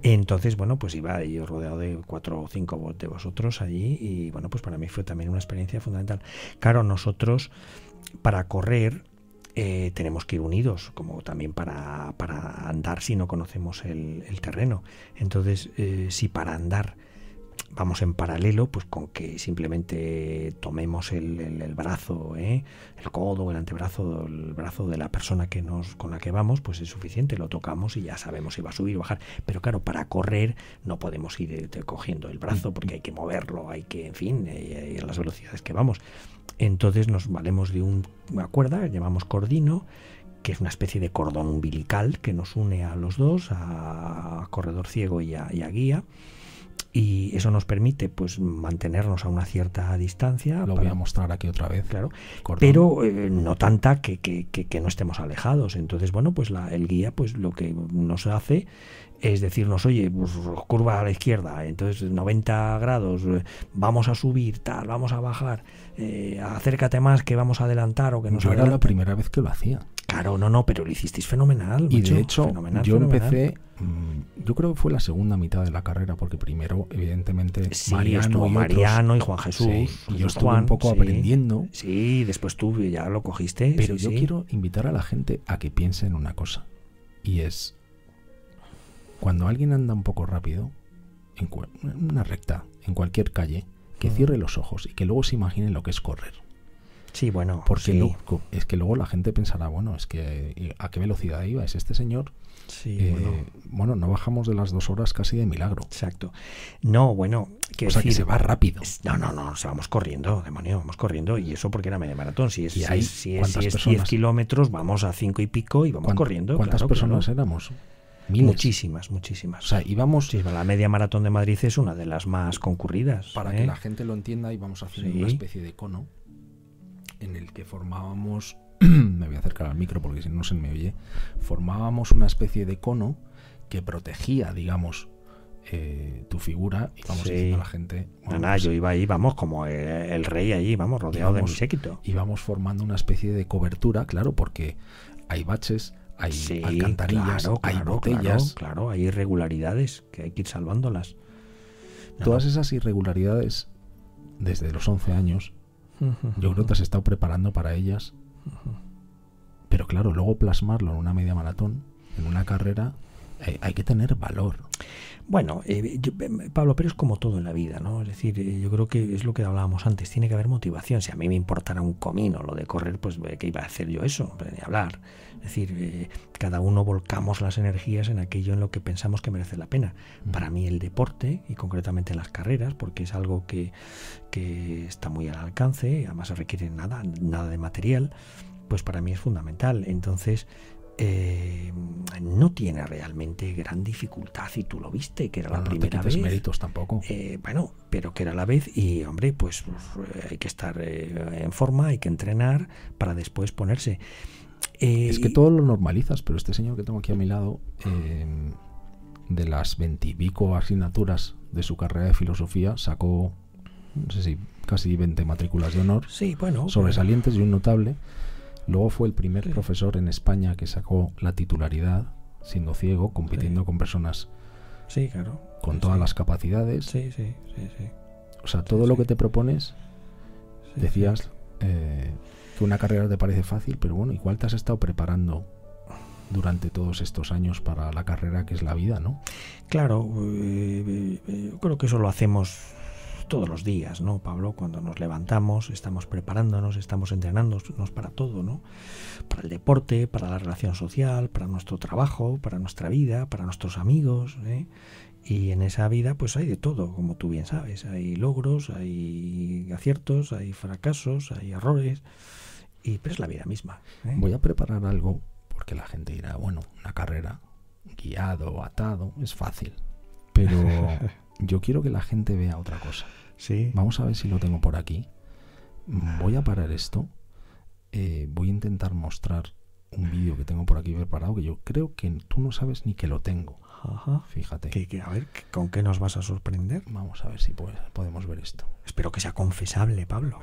Entonces, bueno, pues iba yo rodeado de cuatro o cinco de vosotros allí y bueno, pues para mí fue también una experiencia fundamental. Claro, nosotros para correr eh, tenemos que ir unidos, como también para, para andar si no conocemos el, terreno. Entonces, eh, si para andar vamos en paralelo pues con que simplemente tomemos el, el, brazo ¿eh? el codo el antebrazo el brazo de la persona que nos con la que vamos pues es suficiente lo tocamos y ya sabemos si va a subir o bajar. Pero claro para correr no podemos ir eh, cogiendo el brazo porque hay que moverlo hay que en fin eh, a las velocidades que vamos. Entonces nos valemos de una cuerda llamamos cordino que es una especie de cordón umbilical que nos une a los dos, a corredor ciego y a, y a guía y eso nos permite pues mantenernos a una cierta distancia. Lo voy a mostrar aquí otra vez. Claro. Pero eh, no tanta que, que, que, no estemos alejados. Entonces, bueno, pues la, el guía pues lo que nos hace es decirnos, oye, pues curva a la izquierda, entonces 90 grados, eh, vamos a subir, tal, vamos a bajar, eh, acércate más que vamos a adelantar o que nos Yo era la primera vez que lo hacía. Claro, no, no, pero lo hicisteis fenomenal. Y de hecho, yo empecé, mm, yo creo que fue la segunda mitad de la carrera, porque primero, evidentemente, Mariano, y, Mariano y Juan Jesús. y yo estuve un poco aprendiendo. Sí, después tú ya lo cogiste. Pero yo quiero invitar a la gente a que piense en una cosa. Y es, cuando alguien anda un poco rápido, en, una recta, en cualquier calle, que cierre los ojos y que luego se imagine lo que es correr. Sí, bueno. Porque es que luego la gente pensará, bueno, es que ¿a qué velocidad iba? ¿Es este señor? Sí, eh, bueno. no bajamos de las dos horas casi de milagro. Exacto. No, bueno, que o sea, que se va rápido. No, no, no, se vamos corriendo, demonio, vamos corriendo. Y eso porque era media maratón. Si es, si es, si es 10 kilómetros, vamos a cinco y pico y vamos corriendo. ¿Cuántas personas éramos? Muchísimas, muchísimas. O sea, íbamos. Sí, la media maratón de Madrid es una de las más concurridas. Para que ¿eh? la gente lo entienda, íbamos haciendo una especie de cono en el que formábamos, me voy a acercar al micro porque si no se me oye, formábamos una especie de cono que protegía, digamos, eh, tu figura y vamos diciendo a la gente. Pues yo iba ahí, vamos, como el, rey allí, vamos, rodeado de mi séquito. Íbamos formando una especie de cobertura, claro, porque hay baches, hay alcantarillas, hay botellas. Claro, hay irregularidades que hay que ir salvándolas. Todas esas irregularidades, desde los 11 años, yo creo que te has estado preparando para ellas. Pero claro, luego plasmarlo en una media maratón, en una carrera, eh, hay que tener valor. Bueno, eh, eh, Pablo, pero es como todo en la vida, ¿no? Es decir, yo creo que es lo que hablábamos antes, tiene que haber motivación. Si a mí me importara un comino lo de correr, pues ¿qué iba a hacer yo eso? Ni hablar. Es decir, cada uno volcamos las energías en aquello en lo que pensamos que merece la pena. Para mí el deporte, y concretamente las carreras, porque es algo que, que está muy al alcance, además requiere nada, nada de material, pues para mí es fundamental. Entonces, eh, no tiene realmente gran dificultad y tú lo viste que era la primera vez. méritos tampoco. Eh, bueno pero que era la vez y hombre pues, pues hay que estar eh, en forma hay que entrenar para después ponerse. Es que todo lo normalizas pero este señor que tengo aquí a mi lado de las veintipico asignaturas de su carrera de filosofía sacó no sé si casi 20 matrículas de honor. Sí bueno sobresalientes y un notable Luego fue el primer profesor en España que sacó la titularidad, siendo ciego, compitiendo con personas sí, claro. con todas las capacidades. Sí, sí, sí, sí. O sea, todo lo que te propones, decías eh, que una carrera te parece fácil, pero bueno, igual te has estado preparando durante todos estos años para la carrera que es la vida, ¿no? Claro, eh, eh, yo creo que eso lo hacemos todos los días, ¿no, Pablo? Cuando nos levantamos, estamos preparándonos, estamos entrenándonos para todo, ¿no? Para el deporte, para la relación social, para nuestro trabajo, para nuestra vida, para nuestros amigos, ¿eh? Y en esa vida pues hay de todo, como tú bien sabes. Hay logros, hay aciertos, hay fracasos, hay errores. Y, pero es la vida misma. ¿eh? Voy a preparar algo porque la gente dirá, bueno, una carrera guiado, atado, es fácil. Pero yo quiero que la gente vea otra cosa. Sí. Vamos a ver si lo tengo por aquí. Voy a parar esto. Eh, voy a intentar mostrar un vídeo que tengo por aquí preparado que yo creo que tú no sabes ni que lo tengo. Ajá. Fíjate. Que, a ver, ¿con qué nos vas a sorprender? Vamos a ver si podemos ver esto. Espero que sea confesable, Pablo.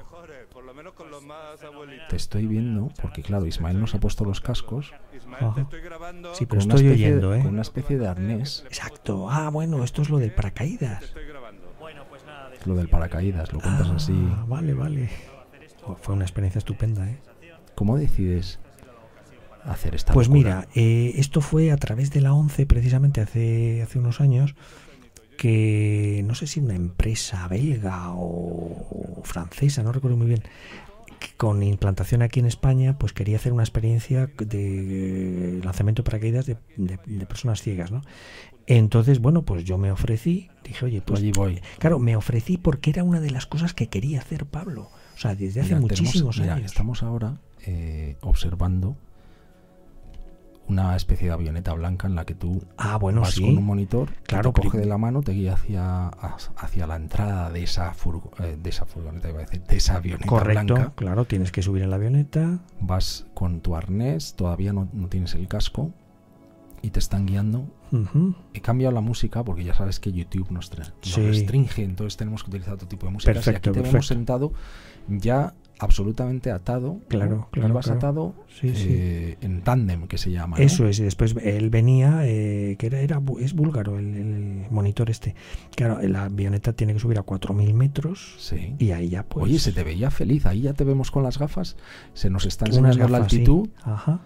Te estoy viendo, porque claro, Ismael nos ha puesto los cascos. Sí, pero estoy oyendo, ¿eh? Con una especie de arnés. Exacto. Ah, bueno, esto es lo del paracaídas. Lo del paracaídas, lo cuentas ah, así. Vale, vale. fue una experiencia estupenda, ¿eh? ¿Cómo decides hacer esta Pues mira, eh, esto fue a través de la ONCE, precisamente hace, hace unos años, que no sé si una empresa belga o, francesa, no recuerdo muy bien, con implantación aquí en España, pues quería hacer una experiencia de lanzamiento de paracaídas de, de, personas ciegas, ¿no? Entonces, bueno, pues yo me ofrecí, dije, oye, pues allí voy. Claro, me ofrecí porque era una de las cosas que quería hacer Pablo. O sea, desde hace muchísimos años. Estamos ahora eh, observando una especie de avioneta blanca en la que tú ah, bueno, vas sí. con un monitor, claro, te coge de la mano, te guía hacia, hacia la entrada de esa, eh, de esa furgoneta, iba a decir, de esa avioneta Correcto, blanca. claro, tienes que subir en la avioneta. Vas con tu arnés, todavía no, no tienes el casco y te están guiando. He cambiado la música porque ya sabes que YouTube nos, restringe, entonces tenemos que utilizar otro tipo de música. Perfecto, y aquí te hemos sentado ya absolutamente atado. Claro, claro. Vas atado eh, en tándem, que se llama. Eso es, y después él venía, eh, que era, era, es búlgaro el, monitor este. Claro, la avioneta tiene que subir a 4.000 metros. Sí. Y ahí ya pues... Oye, se te veía feliz, ahí ya te vemos con las gafas, se nos está enseñando la altitud. Ajá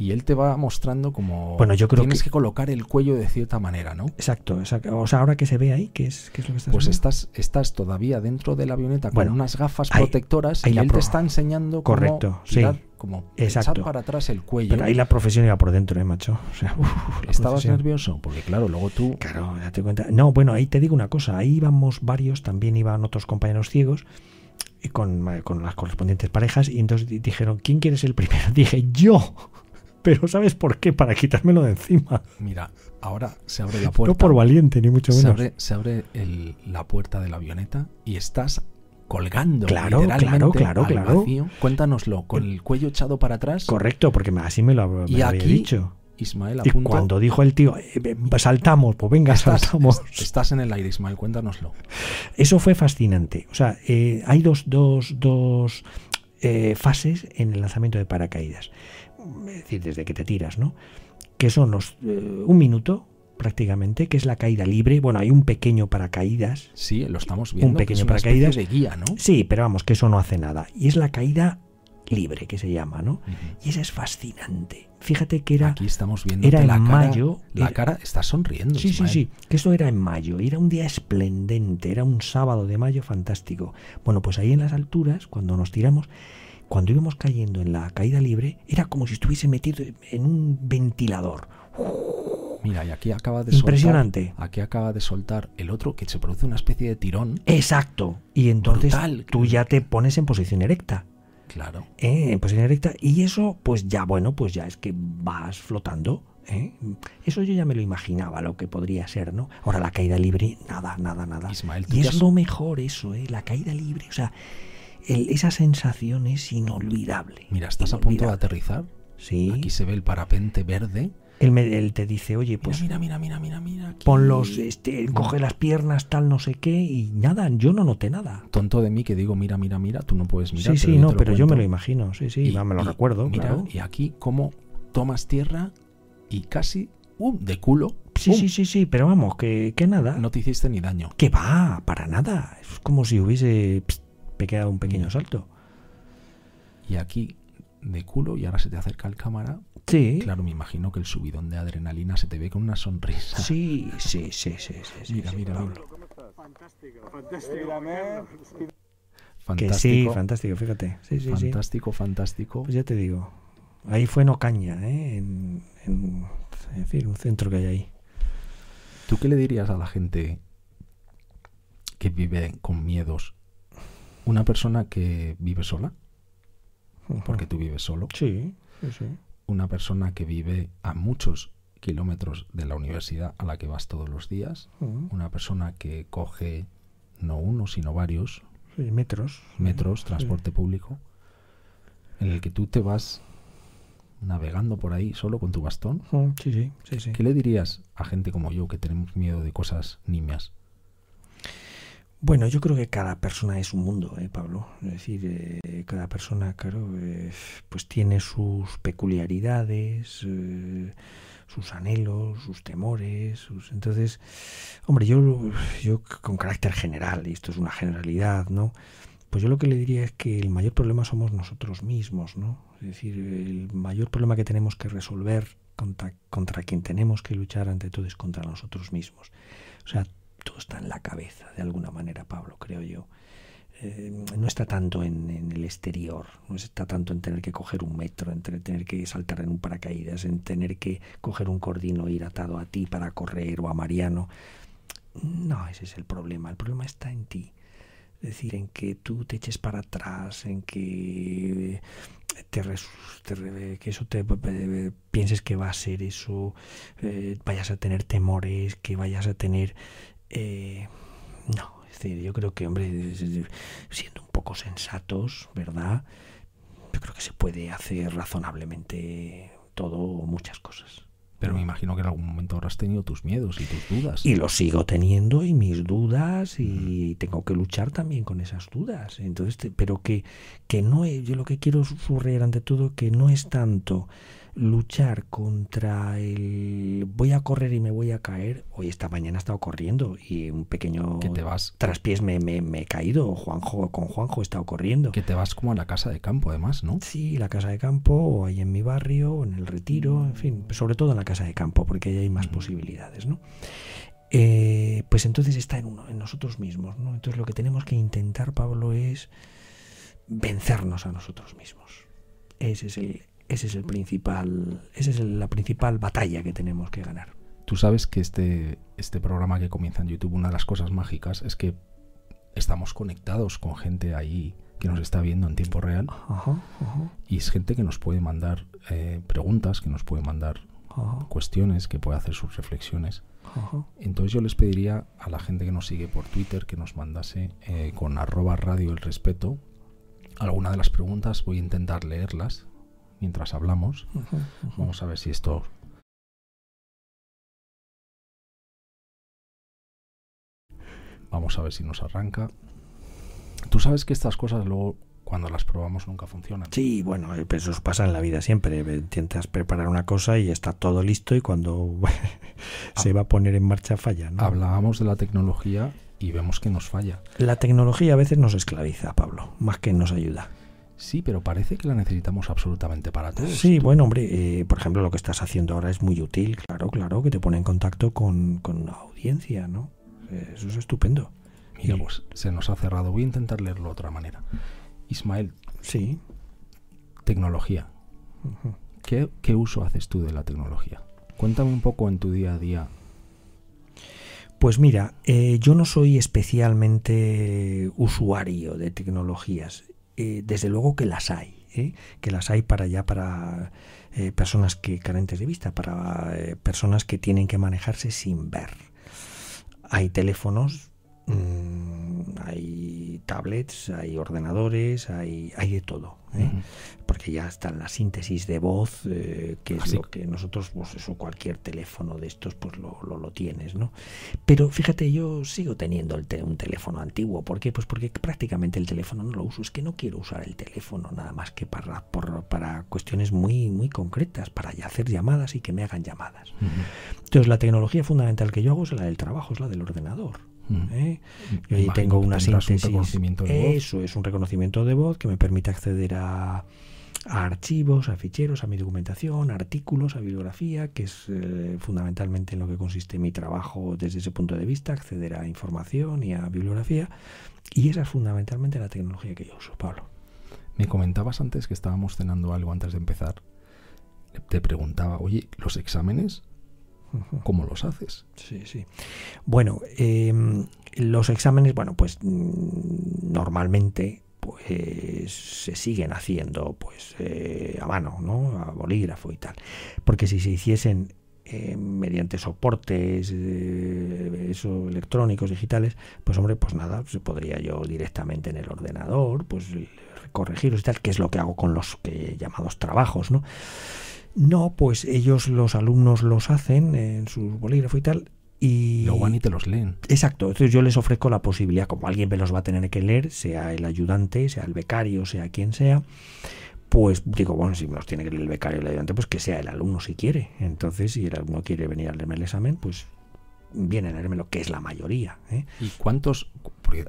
y él te va mostrando como bueno, yo creo tienes que... colocar el cuello de cierta manera, ¿no? Exacto, exacto. O sea, ahora que se ve ahí, ¿qué es, qué es lo que estás Pues estás, estás todavía dentro de la avioneta con unas gafas protectoras y él te está enseñando cómo girar, sí. como Exacto. echar para atrás el cuello. Pero ahí la profesión iba por dentro, ¿eh, macho? O sea, uf, ¿Estabas profesión. nervioso? Porque claro, luego tú... Claro, date cuenta. No, bueno, ahí te digo una cosa. Ahí íbamos varios, también iban otros compañeros ciegos y con, con las correspondientes parejas y entonces dijeron, ¿quién quiere ser el primero? Dije, yo. Pero ¿sabes por qué? Para quitármelo de encima. Mira, ahora se abre la puerta. No por valiente, ni mucho menos. Se abre, se abre el, la puerta de la avioneta y estás colgando claro, literalmente claro, claro, claro. vacío. Cuéntanoslo, con el cuello echado para atrás. Correcto, porque así me lo, me y lo aquí, había dicho. Ismael, a Y punto, cuando dijo el tío, eh, saltamos, pues venga, estás, saltamos. estás en el aire, Ismael, cuéntanoslo. Eso fue fascinante. O sea, eh, hay dos, dos, dos eh, fases en el lanzamiento de paracaídas. Es decir, desde que te tiras, ¿no? Que son los eh, un minuto prácticamente, que es la caída libre. Bueno, hay un pequeño paracaídas. Sí, lo estamos viendo. Un pequeño que es una paracaídas. de guía, ¿no? Sí, pero vamos, que eso no hace nada. Y es la caída libre, que se llama, ¿no? Y esa es fascinante. Fíjate que era... Aquí estamos viendo era en la cara. mayo, La era- cara está sonriendo. Sí, sí, Ismael. sí, que esto era en mayo, era un día esplendente, era un sábado de mayo fantástico. Bueno, pues ahí en las alturas, cuando nos tiramos, cuando íbamos cayendo en la caída libre, era como si estuviese metido en un ventilador. Mira, y aquí acaba de Impresionante. soltar. Aquí acaba de soltar el otro que se produce una especie de tirón. Exacto. Y entonces Brutal. tú ya te pones en posición erecta. Claro. ¿eh? En posición erecta. Y eso, pues ya, bueno, pues ya es que vas flotando. ¿eh? Eso yo ya me lo imaginaba, lo que podría ser, ¿no? Ahora la caída libre, nada, nada, nada. Ismael, Y es has- lo mejor eso, ¿eh? La caída libre, o sea, el- esa sensación es inolvidable. Mira, estás a punto de aterrizar. Sí. Aquí se ve el parapente verde. Él, me- él te dice, oye, Pues mira, mira, mira, mira, mira. aquí. pon los, este, coge las piernas, tal, no sé qué, y nada, yo no noté nada. Tonto de mí que digo, mira, mira, mira. Tú no puedes mirar. sí, sí, no, pero yo me lo imagino, sí, sí, Y- va, me lo y recuerdo, Mira, claro. y aquí cómo tomas tierra y casi uh, de culo. Sí, sí, sí, sí, pero vamos, que, que nada. No te hiciste ni daño. Que va, para nada. Es como si hubiese pst, pegado un pequeño Mira. salto. Y aquí de culo y ahora se te acerca el cámara. Sí, Claro, me imagino que el subidón de adrenalina se te ve con una sonrisa. sí, sí, sí, sí, sí, sí, Mira, sí, mira, Pablo. mira. Fantástico, fantástico. Que sí, Fantástico, fantástico, fíjate. Sí, sí, sí. fantástico, fantástico. Pues ya te digo. Ahí fue en Ocaña, ¿eh? En, en, en fin, un centro que hay ahí. ¿Tú qué le dirías a la gente que vive con miedos? Una persona que vive sola, porque tú vives solo. Sí, sí, sí. Una persona que vive a muchos kilómetros de la universidad a la que vas todos los días. Una persona que coge no uno, sino varios sí, metros. metros, Sí. transporte público, en el que tú te vas navegando por ahí solo con tu bastón. Sí, sí, sí, sí. ¿Qué le dirías a gente como yo que tenemos miedo de cosas nimias? Bueno, yo creo que cada persona es un mundo, ¿eh, Pablo? Es decir, eh, cada persona, claro, eh, pues tiene sus peculiaridades, eh, sus anhelos, sus temores, sus... Entonces, hombre, yo, yo con carácter general, y esto es una generalidad, ¿no? Pues yo lo que le diría es que el mayor problema somos nosotros mismos, ¿no? Es decir, el mayor problema que tenemos que resolver contra, contra quien tenemos que luchar ante todo es contra nosotros mismos. O sea, todo está en la cabeza, de alguna manera, Pablo, creo yo. Eh, no está tanto en, el exterior, no está tanto en tener que coger un metro, en tener que saltar en un paracaídas, en tener que coger un cordino e ir atado a ti para correr o a Mariano. No, ese es el problema. El problema está en ti. Es decir, en que tú te eches para atrás, en que te, te que eso te eh, pienses que va a ser eso, eh, vayas a tener temores, que vayas a tener eh, no, es decir, yo creo que, hombre, siendo un poco sensatos, ¿verdad? Yo creo que se puede hacer razonablemente todo o muchas cosas. Pero me imagino que en algún momento habrás tenido tus miedos y tus dudas. Y los sigo teniendo y mis dudas y tengo que luchar también con esas dudas. Entonces, pero que, que no es, yo lo que quiero subrayar ante todo que no es tanto luchar contra el voy a correr y me voy a caer. Hoy esta mañana he estado corriendo y un pequeño que te vas traspiés me, me, me, he caído. Juanjo, con Juanjo he estado corriendo. Que te vas como a la casa de campo además, ¿no? Sí, la casa de campo o ahí en mi barrio o en el retiro, en fin, sobre todo en la casa de campo porque ahí hay más posibilidades, ¿no? Eh, pues entonces está en uno, en nosotros mismos, ¿no? Entonces lo que tenemos que intentar, Pablo, es vencernos a nosotros mismos. Ese es el, ese es el principal, esa es la principal batalla que tenemos que ganar. Tú sabes que este, este programa que comienza en YouTube, una de las cosas mágicas es que estamos conectados con gente ahí que nos está viendo en tiempo real ajá, ajá. y es gente que nos puede mandar eh, preguntas, que nos puede mandar ajá, cuestiones, que puede hacer sus reflexiones. Entonces yo les pediría a la gente que nos sigue por Twitter que nos mandase eh, con arroba radio el respeto alguna de las preguntas. Voy a intentar leerlas mientras hablamos. Vamos a ver si esto... Vamos a ver si nos arranca. Tú sabes que estas cosas luego cuando las probamos nunca funcionan. Sí, bueno, eh, pues eso pasa en la vida siempre. Intentas preparar una cosa y está todo listo y cuando se va a poner en marcha falla. ¿no? Hablábamos de la tecnología y vemos que nos falla. La tecnología a veces nos esclaviza, Pablo, más que nos ayuda. Sí, pero parece que la necesitamos absolutamente para todo. Sí, bueno, hombre, eh, por ejemplo, lo que estás haciendo ahora es muy útil, claro, claro, que te pone en contacto con, con una audiencia, ¿no? Eh, Eso es estupendo. Mira, pues se nos ha cerrado. Voy a intentar leerlo de otra manera. Ismael. Sí. Tecnología. Uh -huh. ¿Qué, ¿Qué uso haces tú de la tecnología? Cuéntame un poco en tu día a día pues mira, eh, yo no soy especialmente usuario de tecnologías. Eh, desde luego que las hay, ¿eh? que las hay para ya para eh, personas que carentes de vista, para personas que tienen que manejarse sin ver. Hay teléfonos, mmm, hay tablets, hay ordenadores, hay, hay de todo. Uh -huh. Porque ya está la síntesis de voz, eh, que es Así. lo que nosotros, pues eso, cualquier teléfono de estos, pues lo, lo, lo tienes, ¿no? Pero fíjate, yo sigo teniendo el te un teléfono antiguo. ¿Por qué? Pues porque prácticamente el teléfono no lo uso. Es que no quiero usar el teléfono nada más que para, por, para cuestiones muy, muy concretas, para hacer llamadas y que me hagan llamadas. Uh -huh. Entonces, la tecnología fundamental que yo hago es la del trabajo, es la del ordenador. ¿Eh? Yo ahí tengo una síntesis. Un reconocimiento de voz. Eso es un reconocimiento de voz que me permite acceder a, a archivos, a ficheros, a mi documentación, a artículos, a bibliografía, que es eh, fundamentalmente en lo que consiste mi trabajo desde ese punto de vista, acceder a información y a bibliografía. Y esa es fundamentalmente la tecnología que yo uso, Pablo. Me comentabas antes que estábamos cenando algo antes de empezar. Te preguntaba, oye, ¿los exámenes ¿Cómo los haces? Sí, sí. Bueno, eh, los exámenes, bueno, pues mm, normalmente pues se siguen haciendo pues eh, a mano, ¿no? A bolígrafo y tal. Porque si se hiciesen eh, mediante soportes eh, eso, electrónicos, digitales, pues hombre, pues nada, se podría yo directamente en el ordenador, pues corregirlos y tal, que es lo que hago con los que llamados trabajos, ¿no? No, pues ellos, los alumnos, los hacen en su bolígrafo y tal. Y luego van y te los leen. Exacto. Entonces yo les ofrezco la posibilidad, como alguien me los va a tener que leer, sea el ayudante, sea el becario, sea quien sea, pues digo, bueno, si me los tiene que leer el becario o el ayudante, pues que sea el alumno si quiere. Entonces, si el alumno quiere venir a leerme el examen, pues viene a leerme lo que es la mayoría. ¿eh? ¿Y cuántos? Porque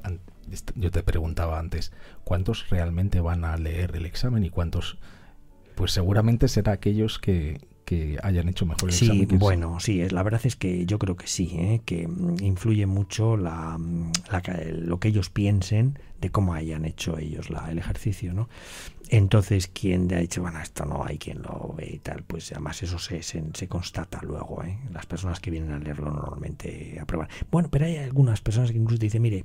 yo te preguntaba antes, ¿cuántos realmente van a leer el examen y cuántos Pues seguramente será aquellos que, que hayan hecho mejor el sí, examen. bueno, sí, la verdad es que yo creo que sí, ¿eh? que mm, influye mucho la, mm, la, lo que ellos piensen de cómo hayan hecho ellos la, el ejercicio, ¿no? Entonces, quien ha dicho, bueno, esto no hay quien lo ve y tal, pues además eso se, se, se constata luego, ¿eh? Las personas que vienen a leerlo normalmente aprueban. Bueno, pero hay algunas personas que incluso dicen, mire,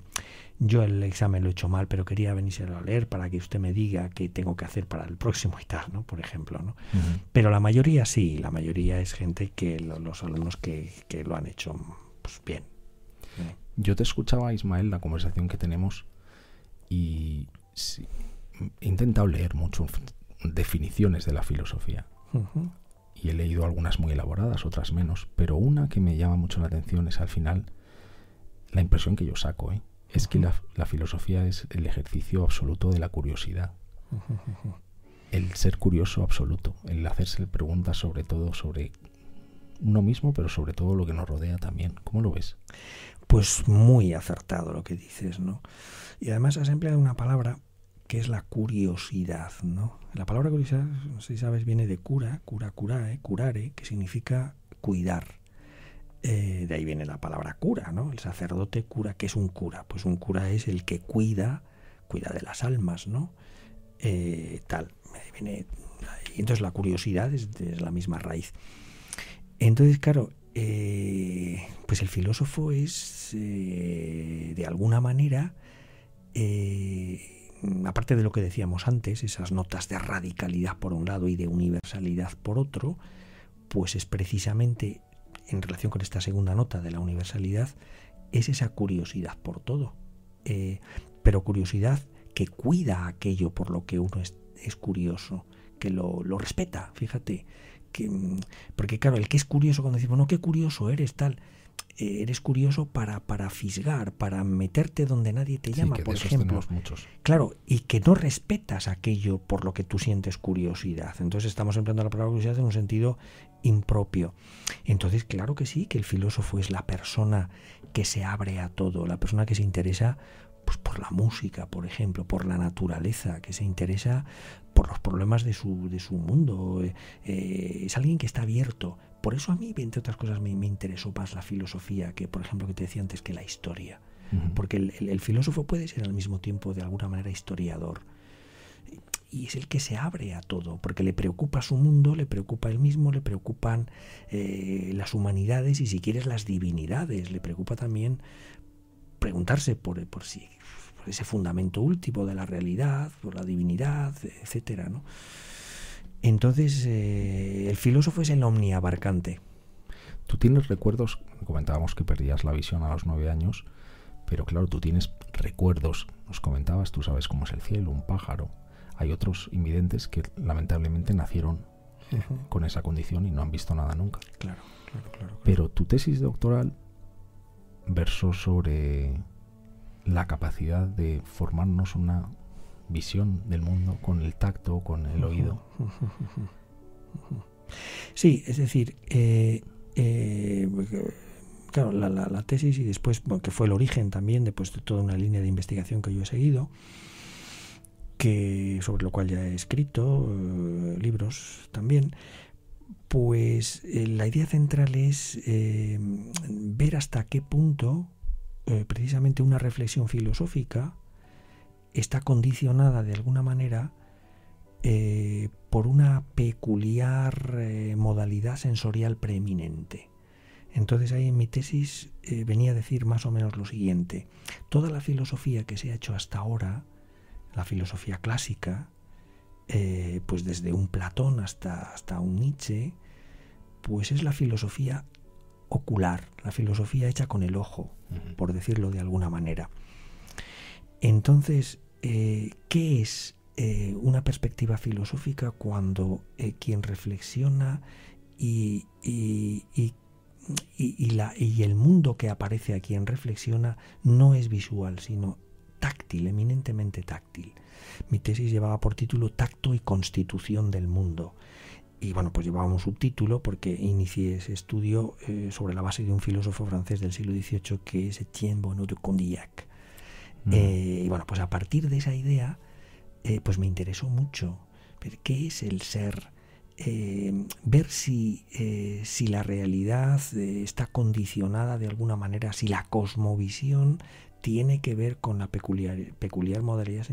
yo el examen lo he hecho mal, pero quería venirse a leer para que usted me diga qué tengo que hacer para el próximo y tal, ¿no? Por ejemplo, ¿no? Uh -huh. Pero la mayoría sí, la mayoría es gente que lo, los alumnos que, que, lo han hecho pues, bien. Yo te escuchaba, Ismael, la conversación que tenemos y sí, he intentado leer mucho definiciones de la filosofía. Uh -huh. Y he leído algunas muy elaboradas, otras menos, pero una que me llama mucho la atención es al final la impresión que yo saco, ¿eh? Es que la, filosofía es el ejercicio absoluto de la curiosidad. El ser curioso absoluto, el hacerse preguntas sobre todo sobre uno mismo, pero sobre todo lo que nos rodea también. ¿Cómo lo ves? Pues muy acertado lo que dices, ¿no? Y además has empleado una palabra que es la curiosidad, ¿no? La palabra curiosidad, si sabes, viene de cura, cura, curae, curare, que significa cuidar. Eh, de ahí viene la palabra cura, ¿no? El sacerdote cura, ¿qué es un cura? Pues un cura es el que cuida, cuida de las almas, ¿no? Eh, tal, viene, y entonces la curiosidad es, la misma raíz. Entonces, claro, eh, pues el filósofo es, de alguna manera, aparte de lo que decíamos antes, esas notas de radicalidad por un lado y de universalidad por otro, pues es precisamente en relación con esta segunda nota de la universalidad, es esa curiosidad por todo. Eh, pero curiosidad que cuida aquello por lo que uno es, es curioso, que lo, lo, respeta, fíjate. Que, porque claro, el que es curioso cuando decimos, no, qué curioso eres, tal, eh, eres curioso para, para fisgar, para meterte donde nadie te llama, sí, por ejemplo. Muchos. Claro, y que no respetas aquello por lo que tú sientes curiosidad. Entonces estamos empleando la palabra curiosidad en un sentido impropio. Entonces, claro que sí, que el filósofo es la persona que se abre a todo, la persona que se interesa pues, por la música, por ejemplo, por la naturaleza, que se interesa por los problemas de su, de su mundo. Eh, es alguien que está abierto. Por eso a mí, entre otras cosas, me, me, interesó más la filosofía que, por ejemplo, que te decía antes, que la historia. Uh -huh. Porque el, el, el, filósofo puede ser al mismo tiempo, de alguna manera, historiador. Y es el que se abre a todo, porque le preocupa su mundo, le preocupa él mismo, le preocupan eh, las humanidades y, si quieres, las divinidades. Le preocupa también preguntarse por, por si por ese fundamento último de la realidad, por la divinidad, etcétera, ¿no? Entonces, eh, el filósofo es el omniabarcante. Tú tienes recuerdos, comentábamos que perdías la visión a los nueve años, pero claro, tú tienes recuerdos, nos comentabas, tú sabes cómo es el cielo, un pájaro. Hay otros invidentes que lamentablemente nacieron uh -huh. con esa condición y no han visto nada nunca. Claro, claro, claro, claro. Pero tu tesis doctoral versó sobre la capacidad de formarnos una visión del mundo con el tacto, con el oído. Sí, es decir, eh, eh, claro, la, la, la, tesis y después, bueno, que fue el origen también después de toda una línea de investigación que yo he seguido, que sobre lo cual ya he escrito eh, libros también, pues eh, la idea central es eh, ver hasta qué punto precisamente una reflexión filosófica está condicionada de alguna manera por una peculiar modalidad sensorial preeminente. Entonces ahí en mi tesis venía a decir más o menos lo siguiente. Toda la filosofía que se ha hecho hasta ahora, la filosofía clásica, eh, pues desde un Platón hasta, hasta un Nietzsche, pues es la filosofía ocular, la filosofía hecha con el ojo, uh -huh. por decirlo de alguna manera. Entonces, eh, ¿qué es eh, una perspectiva filosófica cuando eh, quien reflexiona y, y, y, y, la, y el mundo que aparece a quien reflexiona no es visual, sino táctil, eminentemente táctil? Mi tesis llevaba por título Tacto y Constitución del Mundo y bueno, pues llevaba un subtítulo porque inicié ese estudio eh, sobre la base de un filósofo francés del siglo XVIII que es Etienne Bonneau de Condillac. Mm. Eh, y bueno, pues a partir de esa idea, eh, pues me interesó mucho. ver qué es el ser, ver si, si la realidad está condicionada de alguna manera, si la cosmovisión tiene que ver con la peculiar, peculiar modalidad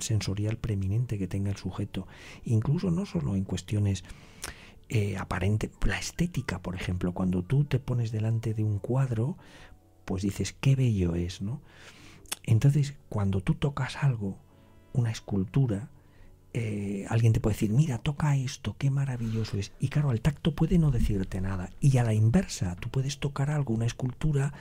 sensorial preeminente que tenga el sujeto, incluso no solo en cuestiones aparentes, la estética, por ejemplo, cuando tú te pones delante de un cuadro, pues dices, qué bello es, ¿no? Entonces, cuando tú tocas algo, una escultura, eh, alguien te puede decir, mira, toca esto, qué maravilloso es. Y claro, al tacto puede no decirte nada. Y a la inversa, tú puedes tocar algo, una escultura.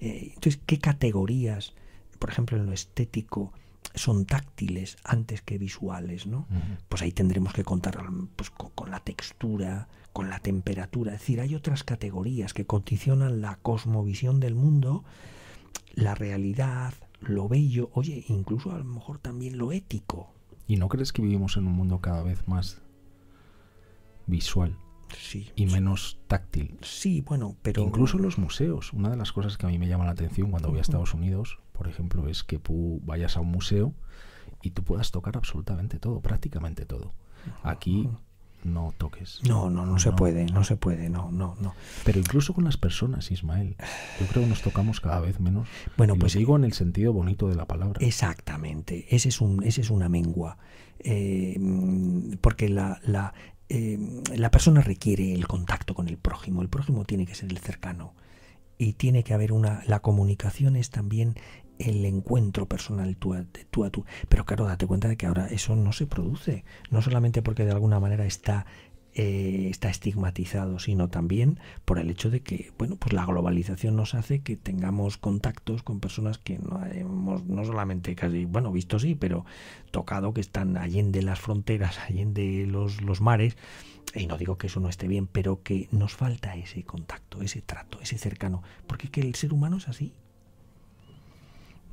Eh, entonces, ¿qué categorías, por ejemplo, en lo estético, son táctiles antes que visuales? ¿no? Pues ahí tendremos que contar pues, con, la textura, con la temperatura. Es decir, hay otras categorías que condicionan la cosmovisión del mundo, la realidad, lo bello, oye, incluso a lo mejor también lo ético. ¿Y no crees que vivimos en un mundo cada vez más visual? Sí. Y menos táctil. Sí, bueno, pero... Incluso los museos. Una de las cosas que a mí me llama la atención cuando voy a Estados Unidos, por ejemplo, es que tú vayas a un museo y tú puedas tocar absolutamente todo, prácticamente todo. Aquí no toques. No, no, no, se puede, no se puede, no, no, no. Pero incluso con las personas, Ismael, yo creo que nos tocamos cada vez menos. Bueno, y pues digo en el sentido bonito de la palabra. Exactamente, ese es un, ese es una mengua, eh, porque la, la, eh, la persona requiere el contacto con el prójimo, el prójimo tiene que ser el cercano y tiene que haber una, la comunicación es también el encuentro personal a, tú a tú. Pero claro, date cuenta de que ahora eso no se produce, no solamente porque de alguna manera está eh, está estigmatizado, sino también por el hecho de que, bueno, pues la globalización nos hace que tengamos contactos con personas que no hemos, no solamente casi, bueno, visto sí, pero tocado, que están allende las fronteras, allende los, los mares, y no digo que eso no esté bien, pero que nos falta ese contacto, ese trato, ese cercano, porque que el ser humano es así,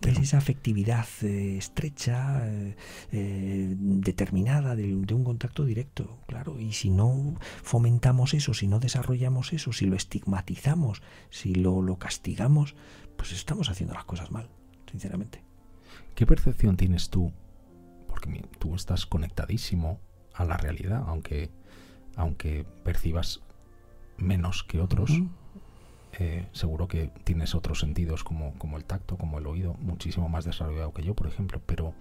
es esa afectividad eh, estrecha, eh, eh, determinada de, un contacto directo, claro. Y si no fomentamos eso, si no desarrollamos eso, si lo estigmatizamos, si lo, lo castigamos, pues estamos haciendo las cosas mal, sinceramente. ¿Qué percepción tienes tú? Porque tú estás conectadísimo a la realidad, aunque, aunque percibas menos que otros. Eh, seguro que tienes otros sentidos como, como el tacto, como el oído, muchísimo más desarrollado que yo, por ejemplo, pero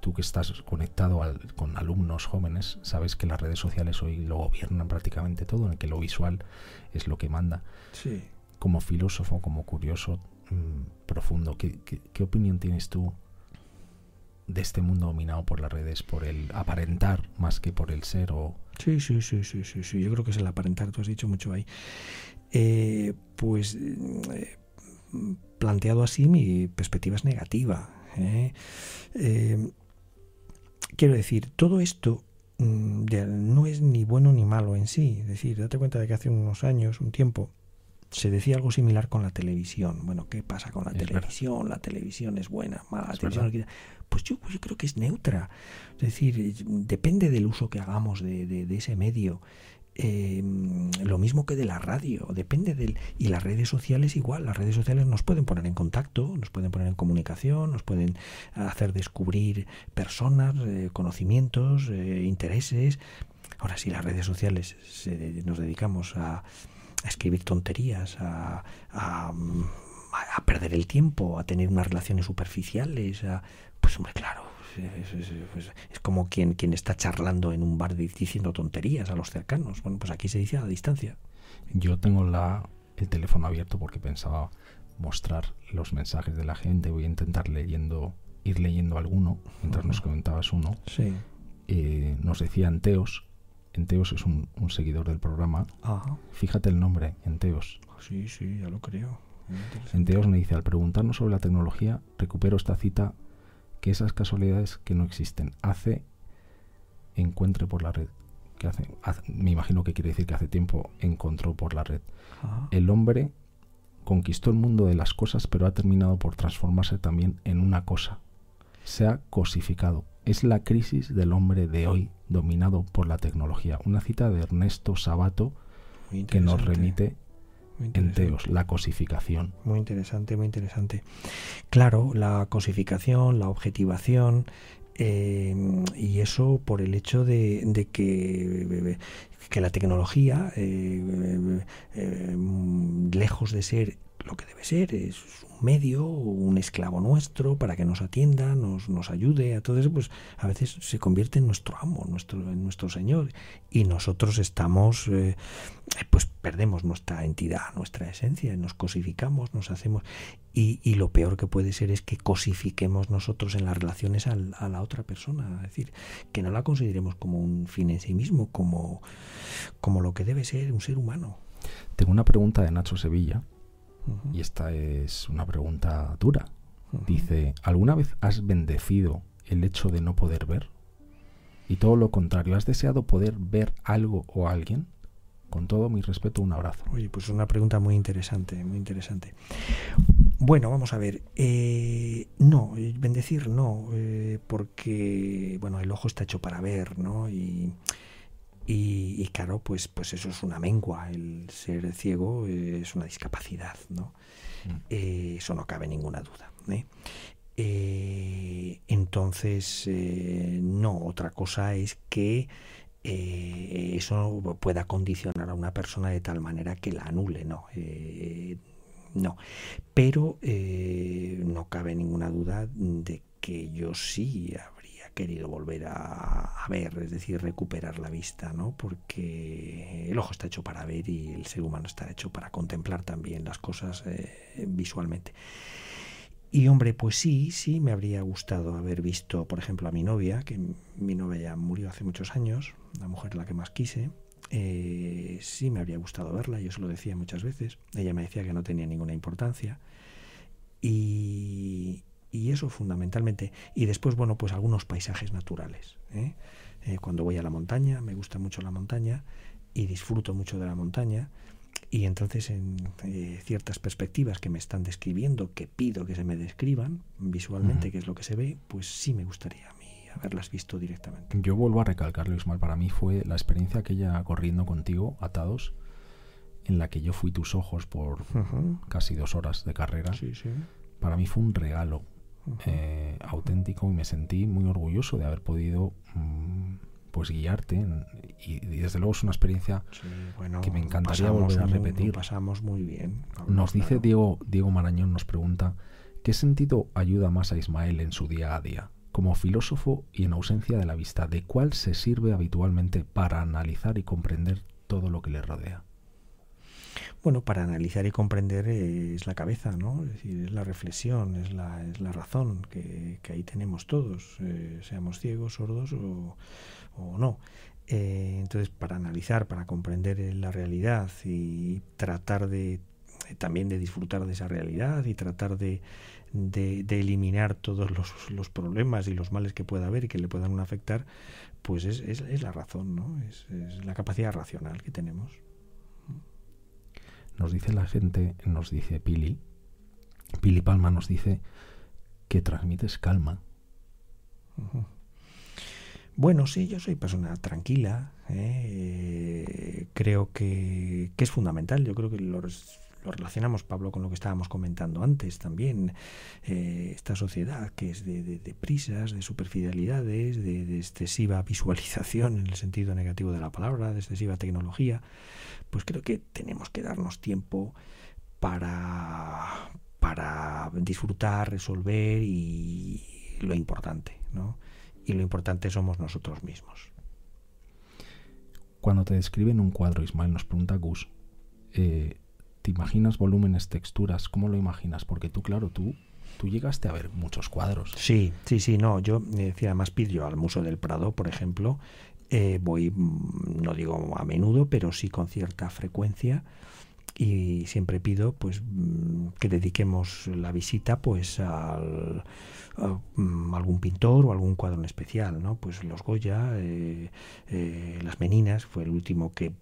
tú que estás conectado con alumnos jóvenes, sabes que las redes sociales hoy lo gobiernan prácticamente todo, en que lo visual es lo que manda. Sí. Como filósofo, como curioso mm, profundo, ¿qué, qué opinión tienes tú de este mundo dominado por las redes, por el aparentar más que por el ser o... Sí, sí, sí, sí, sí, sí. Yo creo que es el aparentar, tú has dicho mucho ahí. Eh, pues eh, planteado así mi perspectiva es negativa. ¿eh? quiero decir, todo esto mm, no es ni bueno ni malo en sí. Es decir, date cuenta de que hace unos años, un tiempo, se decía algo similar con la televisión. Bueno, ¿qué pasa con la televisión? La televisión es buena, mala. pues yo, yo, creo que es neutra. Es decir, depende del uso que hagamos de, de ese medio. Eh, lo mismo que de la radio, depende del... Y las redes sociales igual, las redes sociales nos pueden poner en contacto, nos pueden poner en comunicación, nos pueden hacer descubrir personas, eh, conocimientos, eh, intereses. Ahora, si las redes sociales nos dedicamos a, escribir tonterías, a, a, a, perder el tiempo, a tener unas relaciones superficiales, pues hombre, claro, es, como quien, quien está charlando en un bar diciendo tonterías a los cercanos. Bueno, pues aquí se dice a la distancia. Yo tengo la, el teléfono abierto porque pensaba mostrar los mensajes de la gente. Voy a intentar leyendo, ir leyendo alguno mientras nos comentabas uno. Sí. Eh, nos decía Enteos. Enteos es un, seguidor del programa. Fíjate el nombre, Enteos. Sí, sí, ya lo creo. Enteos me dice, al preguntarnos sobre la tecnología, recupero esta cita que esas casualidades que no existen hace encuentre por la red. Que hace, me imagino que quiere decir que hace tiempo encontró por la red. El hombre conquistó el mundo de las cosas, pero ha terminado por transformarse también en una cosa. Se ha cosificado. Es la crisis del hombre de hoy, dominado por la tecnología. Una cita de Ernesto Sabato que nos remite enteos, la cosificación. Muy interesante, muy interesante. Claro, la cosificación, la objetivación, Eh, y eso por el hecho de, que, que, la tecnología, eh, eh, lejos de ser lo que debe ser, es un medio, un esclavo nuestro para que nos atienda, nos, nos ayude, a todo eso, pues a veces se convierte en nuestro amo, nuestro, en nuestro Señor. Y nosotros estamos, eh, pues perdemos nuestra entidad, nuestra esencia, nos cosificamos, nos hacemos. Y, y, lo peor que puede ser es que cosifiquemos nosotros en las relaciones a la otra persona, es decir, que no la consideremos como un fin en sí mismo, como, como lo que debe ser un ser humano. Tengo una pregunta de Nacho Sevilla y esta es una pregunta dura. Dice, ¿alguna vez has bendecido el hecho de no poder ver? Y todo lo contrario, ¿has deseado poder ver algo o alguien? Con todo mi respeto, un abrazo. Oye, pues una pregunta muy interesante, muy interesante. Bueno, vamos a ver. Eh, no, bendecir no, eh, porque bueno, el ojo está hecho para ver, ¿no? Y, y, claro, pues, pues eso es una mengua. El ser ciego es una discapacidad, ¿no? Mm. Eh, eso no cabe ninguna duda. ¿eh? Eh, entonces, no, otra cosa es que eso pueda condicionar a una persona de tal manera que la anule, ¿no? no, pero no cabe ninguna duda de que yo sí querido volver a, ver, es decir, recuperar la vista, ¿no? Porque el ojo está hecho para ver y el ser humano está hecho para contemplar también las cosas eh, visualmente. Y hombre, pues sí, sí, me habría gustado haber visto, por ejemplo, a mi novia, que mi novia ya murió hace muchos años, la mujer la que más quise. Eh, sí, me habría gustado verla, yo se lo decía muchas veces. Ella me decía que no tenía ninguna importancia. Y, y eso fundamentalmente. Y después, bueno, pues algunos paisajes naturales. ¿eh? Eh, cuando voy a la montaña, me gusta mucho la montaña y disfruto mucho de la montaña. Y entonces en eh, ciertas perspectivas que me están describiendo, que pido que se me describan visualmente, qué es lo que se ve, pues sí me gustaría a mí haberlas visto directamente. Yo vuelvo a recalcarlo, Ismael, para mí fue la experiencia aquella corriendo contigo, atados, en la que yo fui tus ojos por casi dos horas de carrera. Sí, sí. Para mí fue un regalo eh, auténtico y me sentí muy orgulloso de haber podido mm, pues guiarte y, desde luego es una experiencia que me encantaría volver a repetir. pasamos muy bien. nos dice Diego, Diego Marañón, nos pregunta, ¿qué sentido ayuda más a Ismael en su día a día? Como filósofo y en ausencia de la vista, ¿de cuál se sirve habitualmente para analizar y comprender todo lo que le rodea? Bueno, para analizar y comprender es la cabeza, ¿no? Es decir, es la reflexión, es la, es la razón que, ahí tenemos todos, eh, seamos ciegos, sordos o, no. Eh, entonces, para analizar, para comprender la realidad y tratar de también de disfrutar de esa realidad y tratar de, de, eliminar todos los, los, problemas y los males que pueda haber y que le puedan afectar, pues es, es, es la razón, ¿no? Es la capacidad racional que tenemos. Nos dice la gente, nos dice Pili, Pili Palma nos dice que transmites calma. Bueno, sí, yo soy persona tranquila. ¿eh? creo que, que, es fundamental. Yo creo que los lo relacionamos, Pablo, con lo que estábamos comentando antes también. Eh, esta sociedad que es de, prisas, de superficialidades, de, excesiva visualización en el sentido negativo de la palabra, de excesiva tecnología, pues creo que tenemos que darnos tiempo para, para disfrutar, resolver y lo importante, ¿no? Y lo importante somos nosotros mismos. Cuando te describen un cuadro, Ismael nos pregunta Gus, eh, ¿Te imaginas volúmenes, texturas? ¿Cómo lo imaginas? Porque tú, claro, tú, tú llegaste a ver muchos cuadros. Sí, sí, sí, no. Yo decía, además pido al Museo del Prado, por ejemplo, eh, voy, mm, no digo a menudo, pero sí con cierta frecuencia y siempre pido pues mm, que dediquemos la visita pues al, a, mm, algún pintor o algún cuadro en especial no pues los Goya eh, eh, las Meninas fue el último que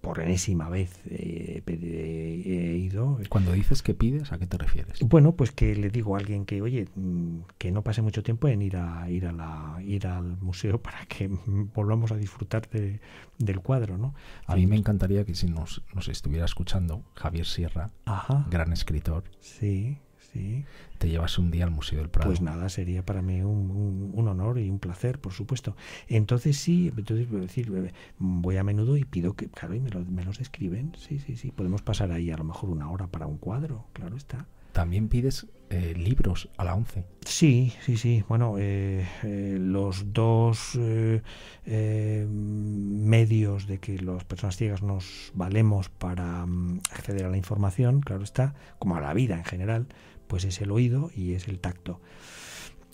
por enésima vez eh, he ido. Cuando dices que pides, ¿a qué te refieres? Bueno, pues que le digo a alguien que, oye, mm, que no pase mucho tiempo en ir a ir a la ir al museo para que volvamos a disfrutar de, del cuadro, ¿no? A mí me encantaría que si nos, nos estuviera escuchando Javier Sierra, gran escritor. Sí, Sí. te llevas un día al Museo del Prado. Pues nada, sería para mí un, un- un honor y un placer, por supuesto. Entonces sí, entonces decir, eh, voy a menudo y pido que, claro, y me, lo- me los escriben. Sí, sí, sí. Podemos pasar ahí a lo mejor una hora para un cuadro, claro está. También pides eh, libros a la ONCE. Sí, sí, sí. Bueno, eh, eh, los dos eh, medios de que las personas ciegas nos valemos para mm, acceder a la información, claro está, como a la vida en general, pues es el oído y es el tacto.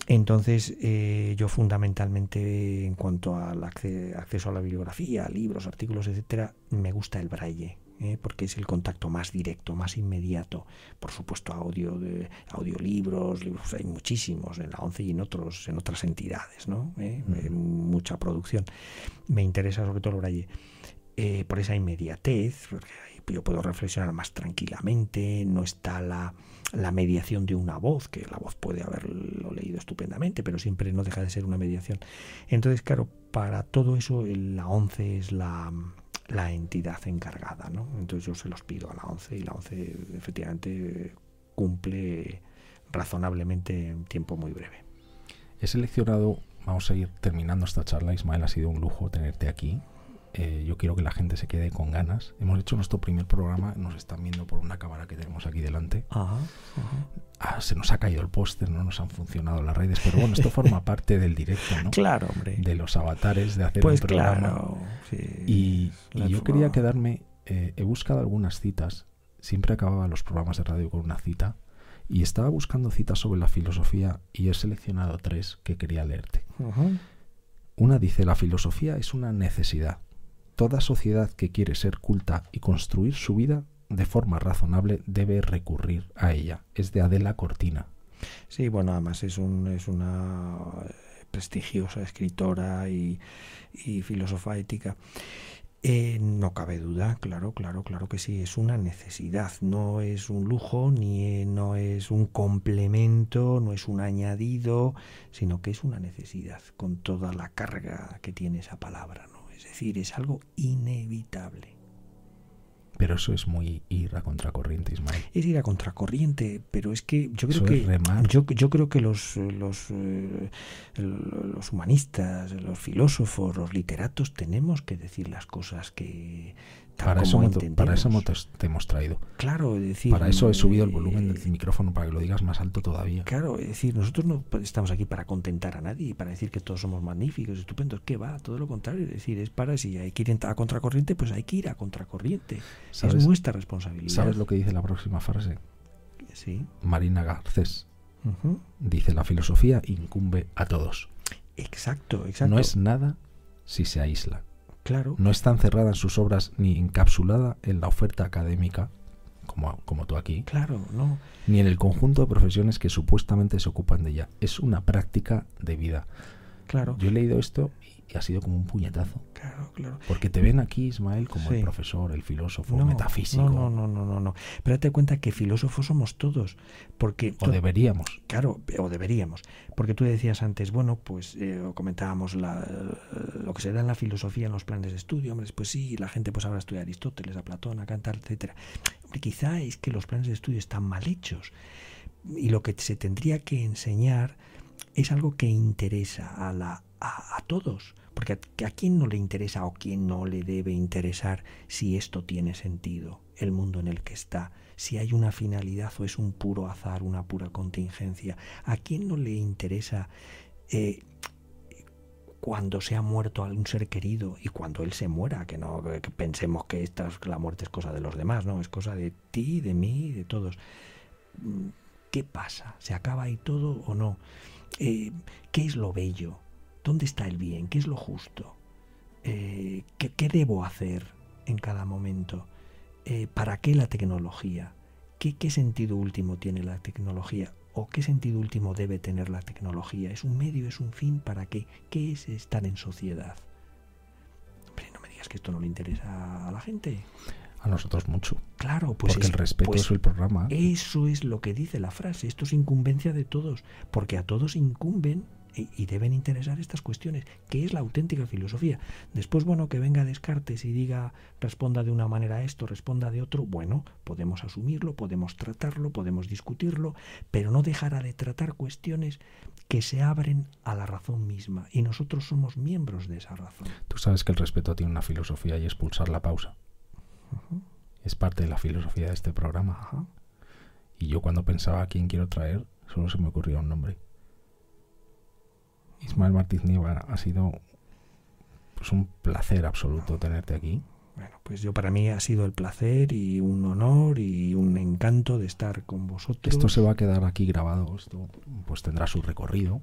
Entonces, eh, yo fundamentalmente, en cuanto al acce- acceso a la bibliografía, libros, artículos, etcétera, me gusta el braille. ¿eh? porque es el contacto más directo, más inmediato. Por supuesto, audio de audiolibros, libros hay muchísimos en la ONCE y en otros en otras entidades, ¿no? ¿Eh? Eh, mucha producción. Me interesa sobre todo el braille eh, por esa inmediatez, porque ahí yo puedo reflexionar más tranquilamente, no está la, la mediación de una voz, que la voz puede haberlo leído estupendamente, pero siempre no deja de ser una mediación. Entonces, claro, para todo eso la ONCE es la, la entidad encargada, ¿no? Entonces yo se los pido a la ONCE y la ONCE efectivamente cumple razonablemente en tiempo muy breve. He seleccionado, vamos a ir terminando esta charla, Ismael, ha sido un lujo tenerte aquí. Eh, yo quiero que la gente se quede con ganas. Hemos hecho nuestro primer programa, nos están viendo por una cámara que tenemos aquí delante. Ajá, ajá. Ah, se nos ha caído el póster, no nos han funcionado las redes, pero bueno, esto forma parte del directo, ¿no? Claro, hombre. De los avatares, de hacer pues un programa. claro. sí. Y, yo quería quedarme, eh, he buscado algunas citas, siempre acababa los programas de radio con una cita, y estaba buscando citas sobre la filosofía y he seleccionado tres que quería leerte. Una dice, la filosofía es una necesidad. Toda sociedad que quiere ser culta y construir su vida de forma razonable debe recurrir a ella. Es de Adela Cortina. Sí, bueno, además es, un, es una eh, prestigiosa escritora y, filósofa ética. Eh, no cabe duda, claro, claro, claro que sí, es una necesidad, no es un lujo, ni eh, no es un complemento, no es un añadido, sino que es una necesidad con toda la carga que tiene esa palabra. Es decir, es algo inevitable. Pero eso es muy ir a contracorriente, Ismael. es ir a contracorriente, pero es que yo creo Eso que yo, yo creo que los los, eh, los humanistas, los filósofos, los literatos tenemos que decir las cosas que Para eso, para eso te hemos traído. claro, es decir, Para eso he subido el volumen eh, del micrófono para que lo digas más alto todavía. Claro, es decir, nosotros no estamos aquí para contentar a nadie y para decir que todos somos magníficos, estupendos, que va, todo lo contrario, es decir, es para si hay que ir a contracorriente, pues hay que ir a contracorriente. ¿Sabes? Es nuestra responsabilidad. ¿Sabes lo que dice la próxima frase? Sí. Marina Garcés dice, la filosofía incumbe a todos. Exacto, exacto. No es nada si se aísla. Claro. No está encerrada en sus obras ni encapsulada en la oferta académica, como, como tú aquí, Claro, no. ni en el conjunto de profesiones que supuestamente se ocupan de ella. Es una práctica de vida. Claro, Yo he leído esto y ha sido como un puñetazo. claro, claro. Porque te ven aquí, Ismael, como Sí. el profesor, el filósofo, No, metafísico. No, no, no, no, no. Pero date cuenta que filósofos somos todos. Porque O deberíamos. Claro, o deberíamos. Porque tú decías antes, bueno, pues eh, comentábamos la- lo que se da en la filosofía en los planes de estudio. Hombre, pues sí, la gente pues ahora estudia a Aristóteles, a Platón, a Kant, etcétera. Hombre, quizá es que los planes de estudio están mal hechos. Y lo que se tendría que enseñar es algo que interesa a, la, a, todos. Porque a, quién no le interesa o quién no le debe interesar si esto tiene sentido, el mundo en el que está, si hay una finalidad o es un puro azar, una pura contingencia. ¿A quién no le interesa eh, cuando se ha muerto algún ser querido y cuando él se muera? Que no que pensemos que esta, es- la muerte es cosa de los demás, no, es cosa de ti, de mí, de todos. ¿Qué pasa? ¿Se acaba ahí todo o no? Eh, ¿Qué es lo bello? ¿Dónde está el bien? ¿Qué es lo justo? Eh, ¿qué, qué debo hacer en cada momento? Eh, ¿Para qué la tecnología? ¿Qué, ¿Qué sentido último tiene la tecnología? ¿O qué sentido último debe tener la tecnología? ¿Es un medio, es un fin? ¿Para qué? ¿Qué es estar en sociedad? Hombre, no me digas que esto no le interesa a la gente. A nosotros mucho. Claro, pues porque es- el respeto pues es el programa. eso es lo que dice la frase. Esto es incumbencia de todos, porque a todos incumben y, deben interesar estas cuestiones. ¿Qué es la auténtica filosofía? Después, bueno, que venga Descartes y diga, responda de una manera a esto, responda de otro, bueno, podemos asumirlo, podemos tratarlo, podemos discutirlo, pero no dejará de tratar cuestiones que se abren a la razón misma. Y nosotros somos miembros de esa razón. Tú sabes que el respeto tiene una filosofía y es pulsar la pausa. Es parte de la filosofía de este programa. Y yo cuando pensaba a quién quiero traer, solo se me ocurrió un nombre. Ismael Martínez Nieva, ha sido pues un placer absoluto tenerte aquí. Bueno, pues yo para mí ha sido el placer y un honor y un encanto de estar con vosotros. Esto se va a quedar aquí grabado, esto pues tendrá su recorrido.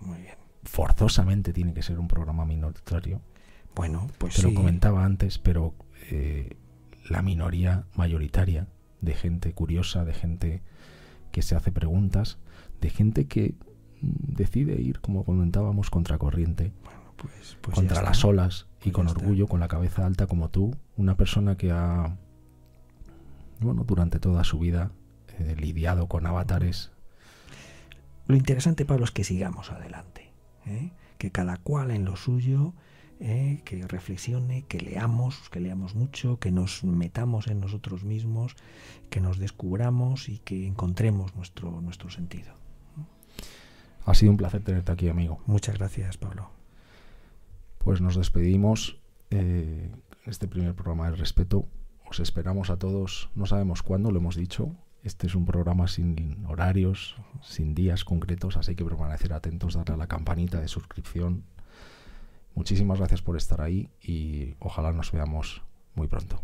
Muy bien. Forzosamente tiene que ser un programa minoritario. Bueno, pues Te lo comentaba antes, pero eh, la minoría mayoritaria de gente curiosa, de gente que se hace preguntas, de gente que decide ir, como comentábamos, contra corriente, pues, pues contra las olas y pues con orgullo, con la cabeza alta como tú, una persona que ha, bueno, durante toda su vida eh, lidiado con avatares. Lo interesante, Pablo, es que sigamos adelante, ¿eh? que cada cual en lo suyo ¿eh? que reflexione, que leamos, que leamos mucho, que nos metamos en nosotros mismos, que nos descubramos y que encontremos nuestro, nuestro sentido. Ha sido un placer tenerte aquí, amigo. Muchas gracias, Pablo. Pues nos despedimos. Eh, este primer programa del respeto. Os esperamos a todos, no sabemos cuándo, lo hemos dicho. Este es un programa sin horarios, sin días concretos, así que permanecer atentos, darle a la campanita de suscripción, Muchísimas gracias por estar ahí y ojalá nos veamos muy pronto.